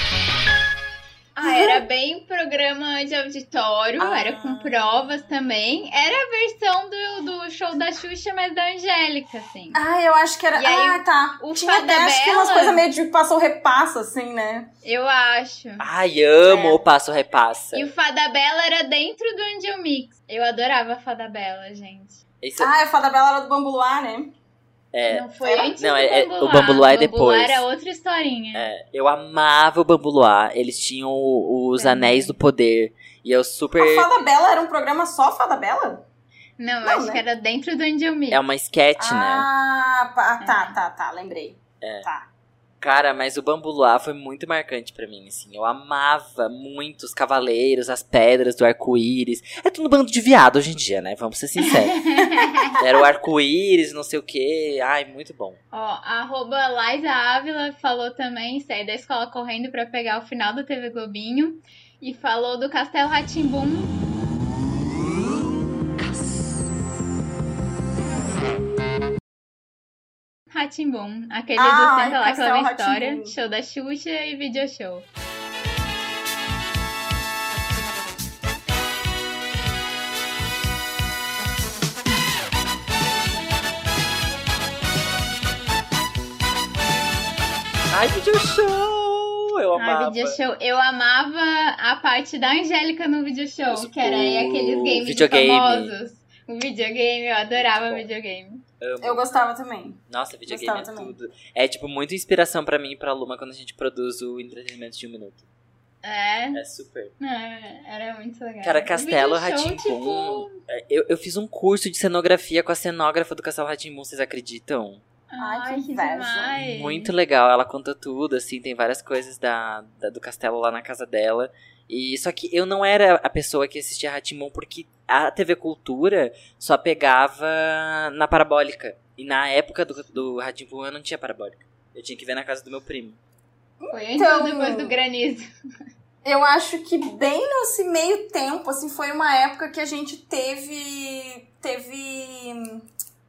Ah, era bem programa de auditório, Ah. era com provas também. Era a versão do, do show da Xuxa, mas da Angélica, assim. Ah, eu acho que era. E aí, ah, tá. o Tinha até acho que umas coisas meio de passou repasso, assim, né? Eu acho. Ai, amo É. o Passo Repassa. E o Fada Bela era dentro do Angel Mix. Eu adorava a Fada Bela, gente. Esse- Ah, a Fada Bela era do Bambu Luar, né? É, Não foi antes Não, do é- é- o Bambu Luar é O Bambu depois. era outra historinha. é, eu amava o Bambu Luar. Eles tinham os. Anéis do Poder. E eu super. A Fada Bela era um programa só Fada Bela? Não, eu Não, acho né? que era dentro do Angel Mix. É uma sketch, né? Ah, pa- tá, tá, tá, lembrei. É. Tá. Cara, mas o Bambu Luar foi muito marcante pra mim, assim. Eu amava muito os cavaleiros, as pedras do arco-íris. É tudo um bando de viado hoje em dia, né? Vamos ser sinceros. (laughs) Era o arco-íris, não sei o quê. Ai, muito bom. Ó, a arroba Liza Ávila falou também, saiu da escola correndo pra pegar o final do TV Globinho. E falou do Castelo Ratimbum. Ratimbum, aquele Ah, do Senta lá que Castelo leva história, show da Xuxa e video show. Ai, video show! Eu Ah, amava. video show. Eu amava a parte da Angélica no video show, que era aí aqueles games videogame. famosos. O videogame, eu adorava Bom. videogame. Amo. Eu gostava também. Nossa, videogame é Gostava também. tudo. É, tipo, muita inspiração pra mim e pra Luma quando a gente produz o entretenimento de um minuto. É, É super. é, era muito legal. Cara, Castelo Ratimbum. tipo, Eu, eu fiz um curso de cenografia com a cenógrafa do Castelo Ratimbum, vocês acreditam? Ai, que inveja. demais. Muito legal, ela conta tudo, assim, tem várias coisas da, da- do castelo lá na casa dela. E só que eu não era a pessoa que assistia Ratimon porque a TV Cultura só pegava na parabólica. E na época do, do Ratimon eu não tinha parabólica. Eu tinha que ver na casa do meu primo. Foi antes Então- ou depois do granizo? Eu acho que bem nesse meio tempo, assim, foi uma época que a gente teve. teve.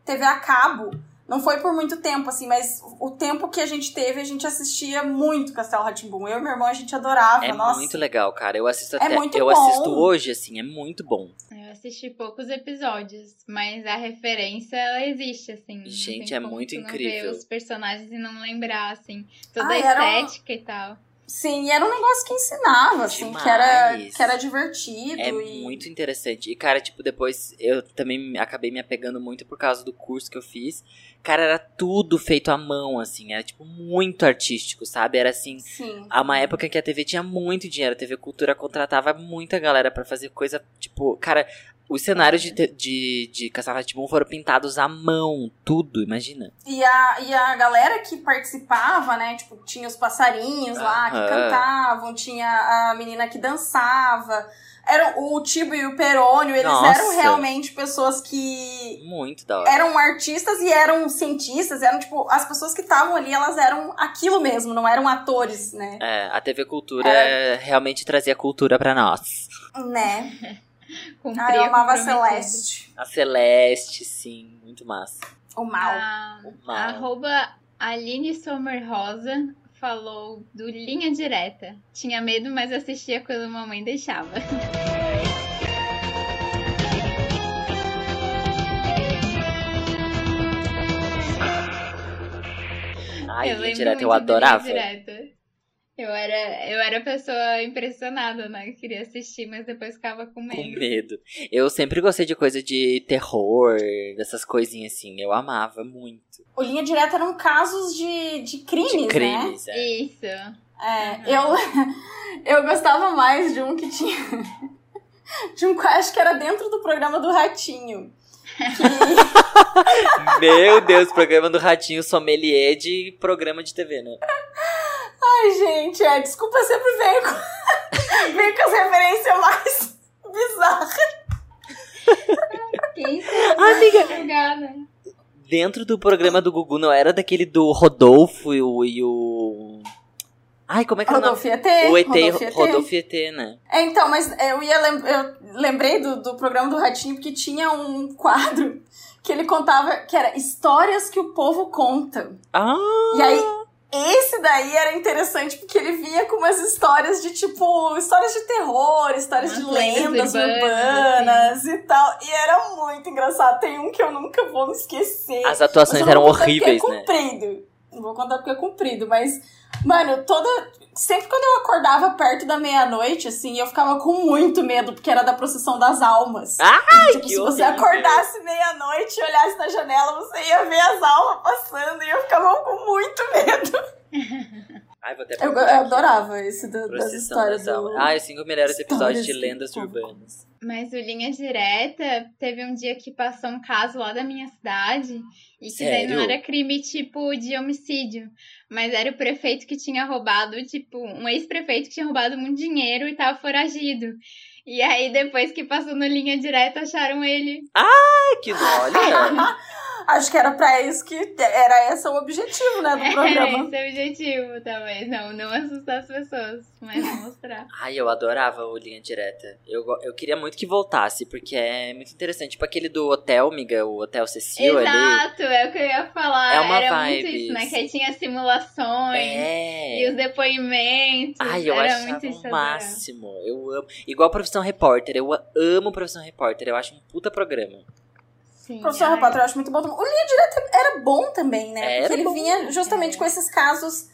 teve a cabo. Não foi por muito tempo, assim, mas o tempo que a gente teve, a gente assistia muito Castelo Ratimbum. Eu e meu irmão, a gente adorava. é Nossa. muito legal, cara. Eu assisto É até. muito eu bom. assisto hoje, assim, é muito bom. Eu assisti poucos episódios, mas a referência, ela existe, assim. Gente, é muito incrível. ver os personagens e não lembrar, assim, toda Ah, a era um- estética e tal. Sim, e era um negócio que ensinava, assim, que era, Demais. que era divertido. É e... muito interessante. E, cara, tipo, depois eu também acabei me apegando muito por causa do curso que eu fiz. Cara, era tudo feito à mão, assim. Era, tipo, muito artístico, sabe? Era assim. Sim. Há uma época que a TV tinha muito dinheiro. A TV Cultura contratava muita galera pra fazer coisa, tipo, cara. Os cenários de, de, de Castelo Rá-Tim-Bum foram pintados à mão, tudo, imagina. E a, e a galera que participava, né? Tipo, tinha os passarinhos lá que Aham. cantavam, tinha a menina que dançava. Era o Tibo e o Perônio, eles Nossa. eram realmente pessoas que Muito da hora. eram artistas e eram cientistas, eram tipo, as pessoas que estavam ali, elas eram aquilo mesmo, não eram atores, né? É, a TV Cultura Era- realmente trazia cultura pra nós. Né? (laughs) (laughs) Cumpria Ah, eu amava a. Celeste. A Celeste, sim, muito massa. O mal. A, mal. arroba Aline Sommer Rosa falou do Linha Direta. Tinha medo, mas assistia quando a mamãe deixava. Ai, eu linha direta, eu adorava. Linha Direta. Eu era, eu era pessoa impressionada, né? Que queria assistir, mas depois ficava com Com medo. medo. Eu sempre gostei de coisa de terror, dessas coisinhas assim. Eu amava muito. O Linha Direta eram casos de, de crimes, De né? crimes, é. Isso. É, eu, (laughs) eu gostava mais de um que tinha. De um que eu acho que era dentro do programa do Ratinho. (laughs) Meu Deus, programa do Ratinho Sommelier de programa de TV, né? (laughs) Ai, gente, é, desculpa, eu sempre venho com, (laughs) venho com as referências mais (laughs) bizarras. Quem Amiga. Jogada. Dentro do programa do Gugu, não era daquele do Rodolfo e o. E o... Ai, como é que Rodolfo é o ET, nome? O ET, Rodolfo e ET. Rodolfo e ET, né? É, então, mas eu ia lem eu lembrei do, do programa do Ratinho porque tinha um quadro que ele contava que era histórias que o povo conta. Ah! E aí, esse daí era interessante porque ele vinha com umas histórias de tipo, histórias de terror, histórias Umas de lendas lendas urbanas, e tal. E era muito engraçado. Tem um que eu nunca vou me esquecer. As atuações eram contar horríveis, porque né? É comprido. Não vou contar porque é comprido, mas, mano, toda. Sempre quando eu acordava perto da meia-noite, assim, eu ficava com muito medo, porque era da procissão das almas. Ai, E, tipo, que se você acordasse meia-noite e olhasse na janela, você ia ver as almas passando e eu ficava com muito medo. (laughs) Ai, vou até Eu, eu adorava esse da- das histórias das do... Ah, cinco melhores episódios de lendas do- urbanas. Mas o Linha Direta teve um dia que passou um caso lá da minha cidade e que daí não Sério? era crime tipo de homicídio, mas era o prefeito que tinha roubado, tipo, um ex-prefeito que tinha roubado muito dinheiro e tava foragido. E aí depois que passou no Linha Direta acharam ele. Ai, que olha! (laughs) Acho que era pra isso que... Era esse o objetivo, né, do (laughs) É, programa. esse é o objetivo, talvez. Não, não assustar as pessoas, mas mostrar. (laughs) Ai, eu adorava o Linha Direta. Eu, go- eu queria muito que voltasse, porque é muito interessante. Tipo aquele do hotel, miga, o Hotel Cecil ali. Exato, é o que eu ia falar. É uma Era vibe. muito isso, né? Que aí tinha simulações É. e os depoimentos. Ai, eu era muito isso. o máximo. Eu amo. Igual Profissão Repórter. Eu amo Profissão Repórter. Eu acho um puta programa. Sim, Professor. Repórter eu acho muito bom. O Linha Direta era bom também, né? Era Porque ele bom. vinha justamente com esses casos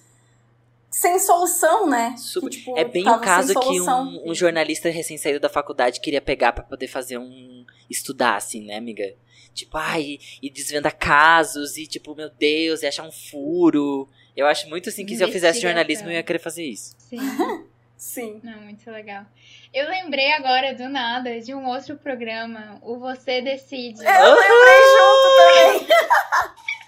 sem solução, né? Super- Que, tipo, é bem o caso que um, um jornalista recém-saído da faculdade queria pegar pra poder fazer um. estudar, assim, né, amiga? Tipo, ai, e desvenda casos, e tipo, meu Deus, e achar um furo. Eu acho muito assim que se eu fizesse jornalismo eu ia querer fazer isso. Sim. Sim. Não, muito legal. Eu lembrei agora, do nada, de um outro programa, o Você Decide. Eu lembrei junto também. (laughs)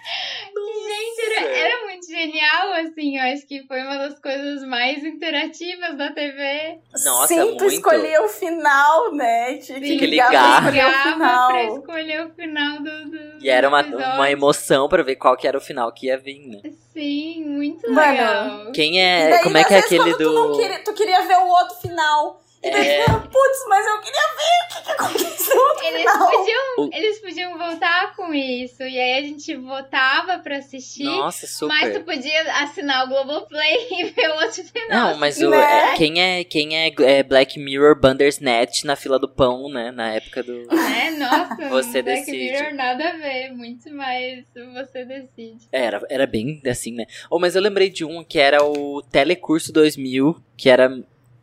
era, era muito genial, assim. Eu acho que foi uma das coisas mais interativas da TV. Nossa, Sim, tu muito. escolhia o final, né? Tinha que Tinha que ligar, pra escolher o final. pra escolher o final do. do E era uma, do episódio. uma emoção pra ver qual que era o final que ia vir, né? Sim, muito Mano, legal. Quem é. daí, como é que é aquele quando Tu, não do. queria, tu queria ver o outro final. E daí É. (laughs) putz, mas eu queria ver o que, que aconteceu Eles final. podiam, eles podiam voltar com isso. E aí a gente votava pra assistir. Nossa, super. Mas tu podia assinar o Globoplay (laughs) e ver o outro final. Não, mas o, Né? é, quem é quem é, é Black Mirror Bandersnatch na fila do pão, né? Na época do. É, nossa, (laughs) Você Black decide. Mirror nada a ver, muito mais você decide. Era, era bem assim, né? Oh, mas eu lembrei de um que era o Telecurso 2000, que era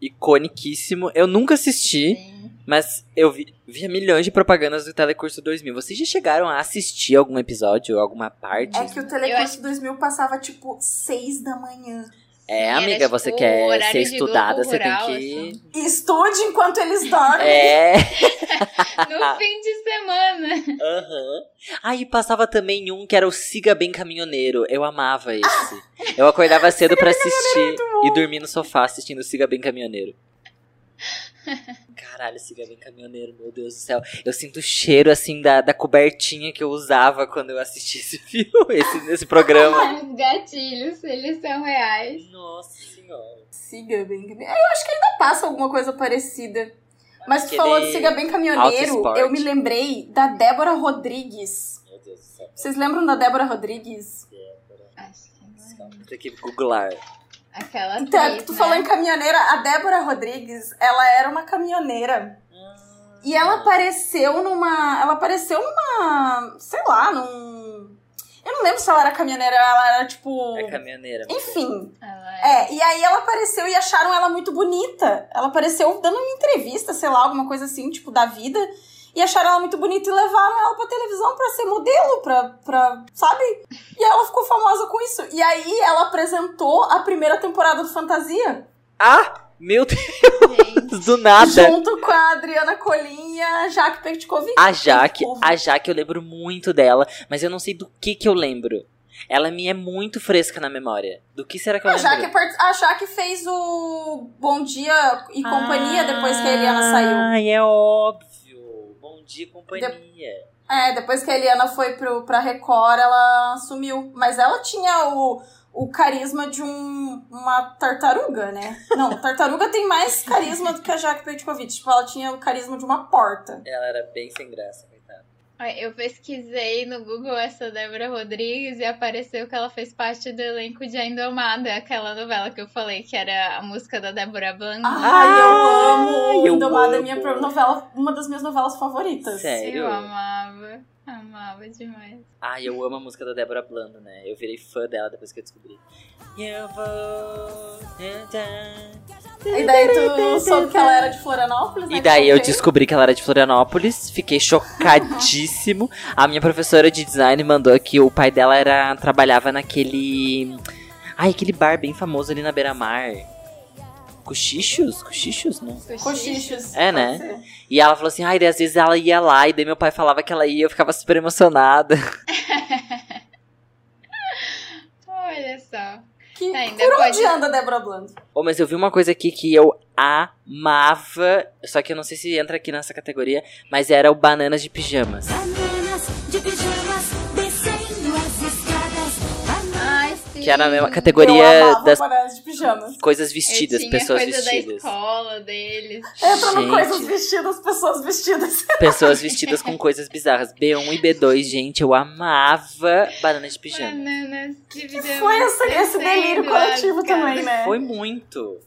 iconiquíssimo. Eu nunca assisti, mas eu vi, via milhões de propagandas do Telecurso 2000. Vocês já chegaram a assistir algum episódio, alguma parte? É que o Telecurso 2000 passava, tipo, seis da manhã. É, amiga, tipo, você quer horário ser estudada, você tem Rural, que. Estude enquanto eles dormem. É. (laughs) No fim de semana. Aham. Aí passava também um que era o Siga Bem Caminhoneiro. Eu amava esse. Eu acordava cedo pra assistir e dormia no sofá assistindo Siga Bem Caminhoneiro. Caralho, Siga Bem Caminhoneiro, meu Deus do céu. Eu sinto o cheiro, assim, da, da cobertinha que eu usava quando eu assisti esse (laughs) filme, esse, esse programa. (laughs) Os gatilhos, eles são reais. Nossa senhora. Siga bem caminhoneiro. Eu acho que ainda passa alguma coisa parecida. Mas tu falou de Siga Bem Auto Caminhoneiro, eu me lembrei da Débora Rodrigues. Meu Deus do céu. Vocês lembram da Débora Rodrigues? Acho que não. Ter que googlar. Aquela Então, atriz, tu né? falou em caminhoneira, a Débora Rodrigues, ela era uma caminhoneira. E ela apareceu numa. Ela apareceu numa. Sei lá, num. Eu não lembro se ela era caminhoneira, ela era tipo. É caminhoneira. Enfim. É- É, e aí ela apareceu e acharam ela muito bonita. Ela apareceu dando uma entrevista, sei lá, alguma coisa assim, tipo, da vida. E acharam ela muito bonita e levaram ela pra televisão pra ser modelo, pra, pra. Sabe? E ela ficou famosa com isso. E aí ela apresentou a primeira temporada do Fantasia. Ah! Meu Deus! Gente, Do nada! Junto com a Adriana Colim e a Jaque Petkovic. A Jaque, a Jaque eu lembro muito dela, mas eu não sei do que que eu lembro. Ela me é muito fresca na memória. Do que será que eu A lembro? Jaque, part- a Jaque fez o Bom Dia e Companhia depois que a Eliana saiu. Ai, é óbvio. Dia, companhia. É, depois que a Eliana foi pro, pra Record, ela sumiu. Mas ela tinha o, o carisma de um, uma tartaruga, né? Não, tartaruga tem mais carisma do que a Jaque Petkovic. Tipo, ela tinha o carisma de uma porta. Ela era bem sem graça, Eu pesquisei no Google essa Débora Rodrigues e apareceu que ela fez parte do elenco de A Indomada, aquela novela que eu falei que era a música da Débora Blanco. Ai, eu amo! eu Indomada é amo. minha pro- novela, uma das minhas novelas favoritas. Sério? Eu amava, amava demais. Ai, eu amo a música da Débora Blando, né? Eu virei fã dela depois que eu descobri. Eu vou. E daí tu soube que ela era de Florianópolis, né? E daí eu veio. descobri que ela era de Florianópolis, fiquei chocadíssimo. A minha professora de design mandou que o pai dela era trabalhava naquele. Ai, aquele bar bem famoso ali na beira-mar. Cochichos? Cochichos? Não. Cochichos. É, né? ser. E ela falou assim, ai, daí às vezes ela ia lá, e daí meu pai falava que ela ia, eu ficava super emocionada. (laughs) Olha só. Que, Ainda por pode- onde anda a Débora Blando? Oh, mas eu vi uma coisa aqui que eu amava, só que eu não sei se entra aqui nessa categoria, mas era o Bananas de Pijamas. Bananas de pijamas Que era a mesma categoria das bananas de pijamas. coisas Eu vestidas, tinha pessoas coisa da vestidas. escola deles. Entra no coisas vestidas, pessoas vestidas. (laughs) Pessoas vestidas com coisas bizarras. B1 e B2, gente, eu amava Bananas de Pijama. Bananas de pijamas. Foi esse, esse delírio coletivo também, né? Foi muito.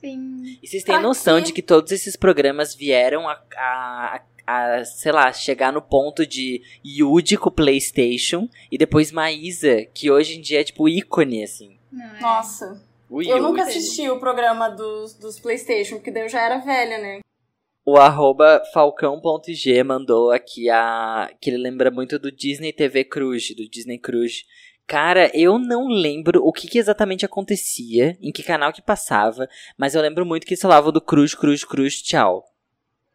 Sim. E vocês têm Aqui. noção de que todos esses programas vieram a, a, a, sei lá, chegar no ponto de Yuji com o PlayStation e depois Maísa, que hoje em dia é tipo ícone, assim. É? Nossa. O Eu nunca assisti o programa dos, dos Playstation, porque daí eu já era velha, né? O arroba falcão.g mandou aqui a. que ele lembra muito do Disney TV Cruise, do Disney Cruise. Cara, eu não lembro o que, que exatamente acontecia, em que canal que passava, mas eu lembro muito que eles falavam do Cruz, Cruz, Cruz, tchau.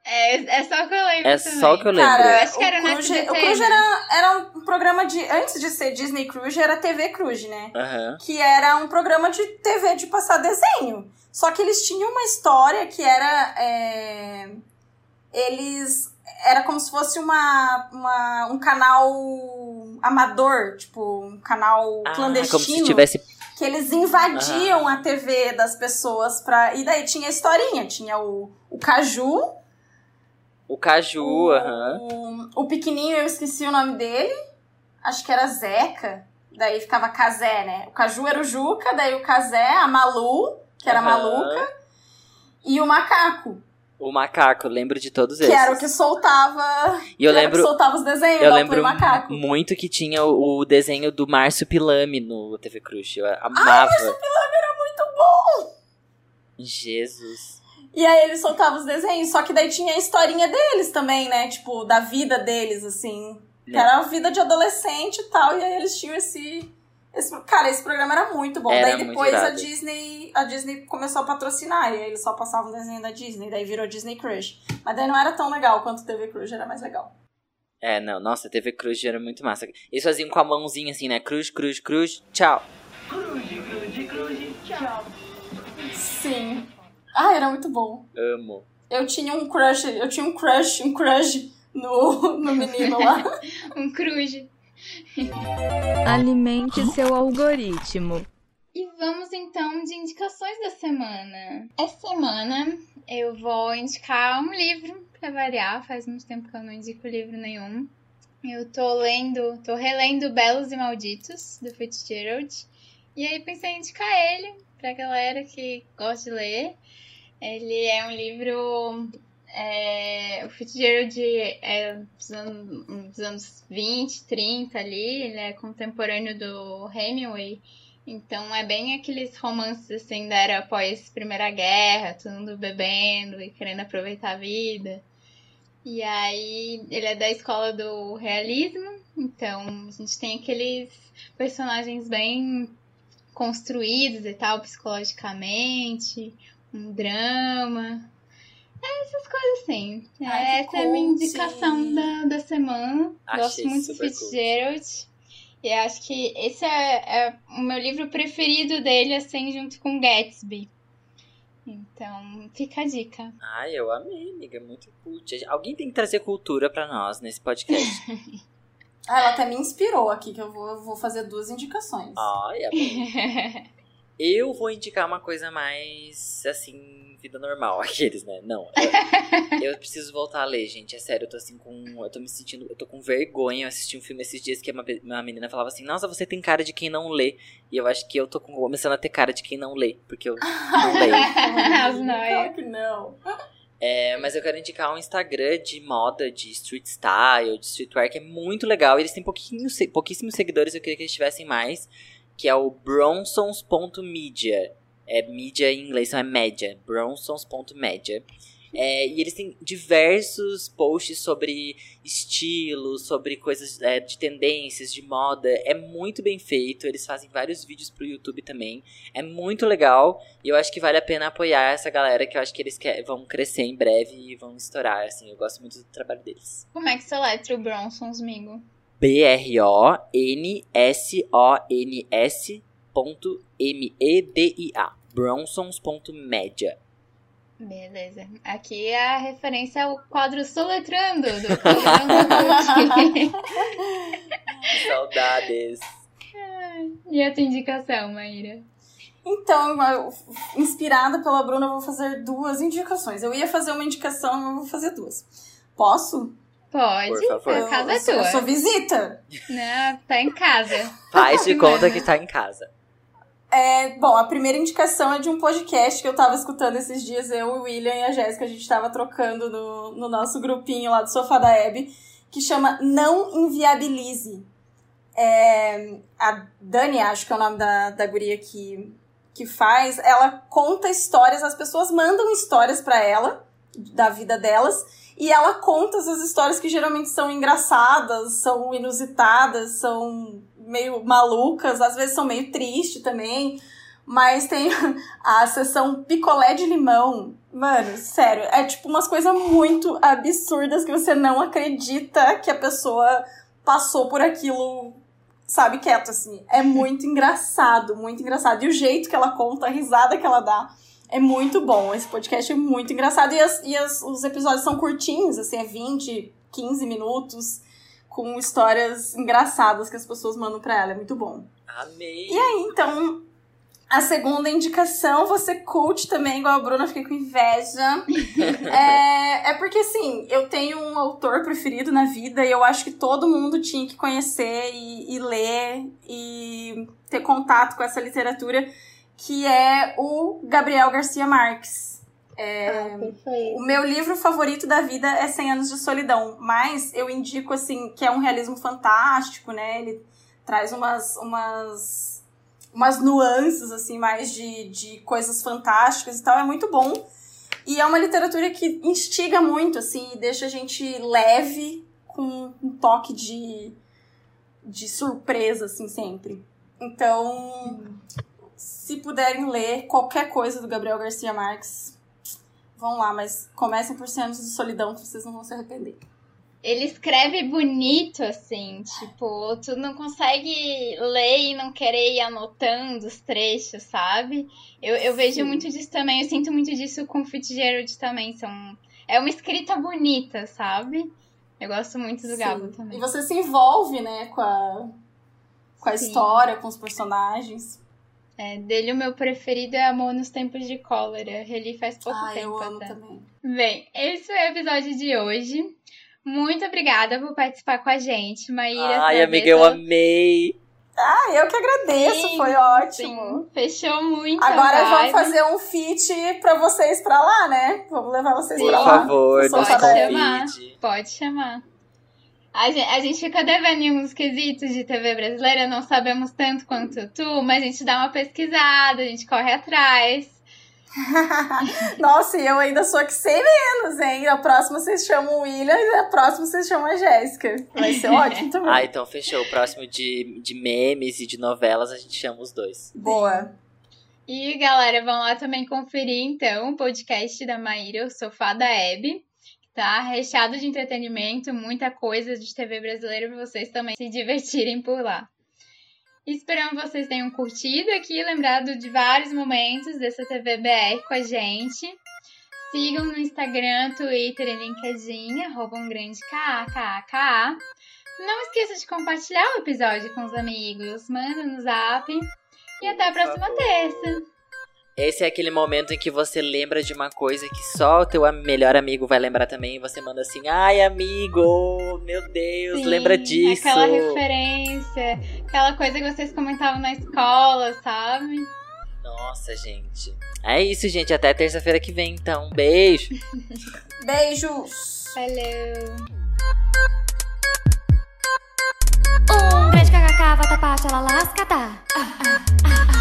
É, é só o que eu lembro É também. só o que eu lembro. Cara, Eu acho que era o Cruz, o Cruz era, era um- programa de. Antes de ser Disney Cruise, era TV Cruise, né? Aham. Que era um programa de TV de passar desenho. Só que eles tinham uma história que era. é, Eles. Era como se fosse uma, uma, um canal amador, tipo, um canal Ah, clandestino. como se tivesse. Que eles invadiam a TV das pessoas pra. E daí tinha a historinha. Tinha o, o Caju, O Caju, aham. o, o pequenininho, eu esqueci o nome dele. Acho que era Zeca. Daí ficava Casé, né? O Caju era o Juca, daí o Casé, a Malu, que era maluca, e o Macaco, O Macaco, lembro de todos que esses. era o que soltava. E eu que era o lembro- que soltava os desenhos Eu lembro Macaco. muito que tinha o, o desenho do Márcio Pilame no TV Crush. Eu amava. Pilame era muito bom! Jesus. E aí eles soltavam os desenhos, só que daí tinha a historinha deles também, né? Tipo, da vida deles, assim. Que era a vida de adolescente e tal, e aí eles tinham esse. esse cara, esse programa era muito bom. Era daí depois a. Disney, a Disney começou a patrocinar, e aí eles só passavam desenho da Disney, daí virou Disney Crush. Mas daí não era tão legal quanto o TV Crush, era mais legal. É, não, nossa, TV Cruz era muito massa. Eles faziam com a mãozinha assim, né? Cruz, cruz, cruz, tchau. Sim. Ah, era muito bom. Amo. Eu tinha um crush, eu tinha um crush, um crush no, no menino lá. (laughs) um crush. Alimente seu algoritmo. E vamos então de indicações da semana. Essa semana eu vou indicar um livro pra variar, faz muito tempo que eu não indico livro nenhum. Eu tô lendo, tô relendo Belos e Malditos, do Fitzgerald. E aí pensei em indicar ele pra galera que gosta de ler. Ele é um livro. é, o Fitzgerald é dos anos, dos anos 20, 30 ali, ele é contemporâneo do Hemingway. Então é bem aqueles romances assim da era após Primeira Guerra, todo mundo bebendo e querendo aproveitar a vida. E aí ele é da escola do realismo, então a gente tem aqueles personagens bem construídos e tal, psicologicamente, um drama. É essas coisas assim. Ai, que Essa é a minha indicação da, da semana. Achei Gosto muito cult. Fitzgerald. E acho que esse é, é o meu livro preferido dele, assim, junto com Gatsby. Então, fica a dica. Ai, eu amei, amiga. Muito cult. Alguém tem que trazer cultura pra nós nesse podcast. (laughs) Ah, ela até me inspirou aqui, que eu vou, vou fazer duas indicações. Ai, amei. (laughs) Eu vou indicar uma coisa mais, assim, vida normal, (laughs) aqueles, né? Não. Eu, eu preciso voltar a ler, gente. É sério, eu tô assim com. Eu tô me sentindo. Eu tô com vergonha. Eu assisti um filme esses dias que uma, uma menina falava assim: Nossa, você tem cara de quem não lê. E eu acho que eu tô com- começando a ter cara de quem não lê. Porque eu não leio. (laughs) As Claro que não. É, mas eu quero indicar um Instagram de moda, de street style, de streetwear, que é muito legal. Eles têm pouquinho, pouquíssimos seguidores, eu queria que eles tivessem mais. Que é o bronsons.media. É mídia em inglês, então é média. bronsons.media. É, e eles têm diversos posts sobre estilo, sobre coisas é, de tendências, de moda. É muito bem feito. Eles fazem vários vídeos pro YouTube também. É muito legal. E eu acho que vale a pena apoiar essa galera, que eu acho que eles quer, vão crescer em breve e vão estourar. Assim, eu gosto muito do trabalho deles. Como é que você letra o Bronsons, amigo? B-R-O-N-S-O-N-S ponto M-E-D-I-A. Bronsons.media. Beleza. Aqui é a referência ao quadro Soletrando do. (laughs) (laughs) Saudades. E a tua indicação, Maíra? Então, eu- inspirada pela Bruna, eu vou fazer duas indicações. Eu ia fazer uma indicação, mas eu vou fazer duas. Posso? Pode, Por favor. a casa eu, é sou, eu tua. sou visita. Não, tá em casa. Faz de (laughs) conta que tá em casa. É, bom, a primeira indicação é de um podcast que eu tava escutando esses dias, eu, o William e a Jéssica, a gente tava trocando no, no nosso grupinho lá do Sofá da Hebe, que chama Não Inviabilize. É, a Dani, acho que é o nome da, da guria que, que faz, ela conta histórias, as pessoas mandam histórias pra ela, da vida delas, e ela conta essas histórias que geralmente são engraçadas, são inusitadas, são meio malucas, às vezes são meio tristes também. Mas tem (laughs) a sessão picolé de limão. Mano, sério, é tipo umas coisas muito absurdas que você não acredita que a pessoa passou por aquilo, sabe, quieto, assim. É muito (laughs) engraçado, muito engraçado. E o jeito que ela conta, a risada que ela dá, é muito bom. Esse podcast é muito engraçado. E, as, e as, os episódios são curtinhos, assim, é 20, 15 minutos, com histórias engraçadas que as pessoas mandam pra ela. É muito bom. Amei. E aí, então, a segunda indicação, você curte também, igual a Bruna, fiquei com inveja. (laughs) é, é porque, assim, eu tenho um autor preferido na vida e eu acho que todo mundo tinha que conhecer e, e ler e ter contato com essa literatura, que é o Gabriel Garcia Marques. É, Ah, o meu livro favorito da vida é 100 Anos de Solidão, mas eu indico, assim, que é um realismo fantástico, né? Ele traz umas... umas umas nuances, assim, mais de, de coisas fantásticas e tal. É muito bom. E é uma literatura que instiga muito, assim, e deixa a gente leve, com um toque de, de surpresa, assim, sempre. Então, se puderem ler qualquer coisa do Gabriel Garcia Marques, vão lá, mas comecem por 100 anos de solidão, que vocês não vão se arrepender. Ele escreve bonito, assim, tipo, tu não consegue ler e não querer ir anotando os trechos, sabe? Eu, eu vejo Sim. muito disso também, eu sinto muito disso com Fitzgerald também, são... É uma escrita bonita, sabe? Eu gosto muito do Gabo Sim. também. E você se envolve, né, com a, com a Sim. história, com os personagens. É, dele o meu preferido é Amor nos Tempos de Cólera, reli faz pouco Ah, tempo eu amo até. também. Bem, esse foi o episódio de hoje. Muito obrigada por participar com a gente, Maíra. Ai, amiga, eu amei. Ah, eu que agradeço, Sim, foi ótimo. sim. Fechou muito. Agora vamos fazer um feat pra vocês pra lá, né? Vamos levar vocês Sim. pra Por lá. favor, Eu sou nos Pode chamar. convide. Pode chamar. A gente, a gente fica devendo em uns quesitos de TV brasileira, não sabemos tanto quanto tu, mas a gente dá uma pesquisada, a gente corre atrás. (laughs) Nossa, e eu ainda sou a que sei menos, hein? A próxima vocês chamam o William e a próxima vocês chamam a Jéssica. Vai ser (laughs) ótimo também. Ah, então fechou. O próximo de, de memes e de novelas a gente chama os dois. Boa. E galera, vão lá também conferir então o podcast da Maíra, o Sofá da Hebe. Tá recheado de entretenimento, muita coisa de TV brasileira pra vocês também se divertirem por lá. Esperamos que vocês tenham curtido aqui, lembrado de vários momentos dessa TV BR com a gente. Sigam no Instagram, Twitter e LinkedIn, arroba um grande KKK. Não esqueça de compartilhar o episódio com os amigos, manda no zap. E até a próxima terça. Esse é aquele momento em que você lembra de uma coisa que só o teu melhor amigo vai lembrar também. E você manda assim, ai amigo, meu Deus, Sim, lembra disso. Aquela referência, aquela coisa que vocês comentavam na escola, sabe? Nossa, gente. É isso, gente. Até terça-feira que vem, então. Beijo. (laughs) Beijos. Valeu. Um grande kkk, vatapá, tchalaláscata. Ah, ah, ah, ah.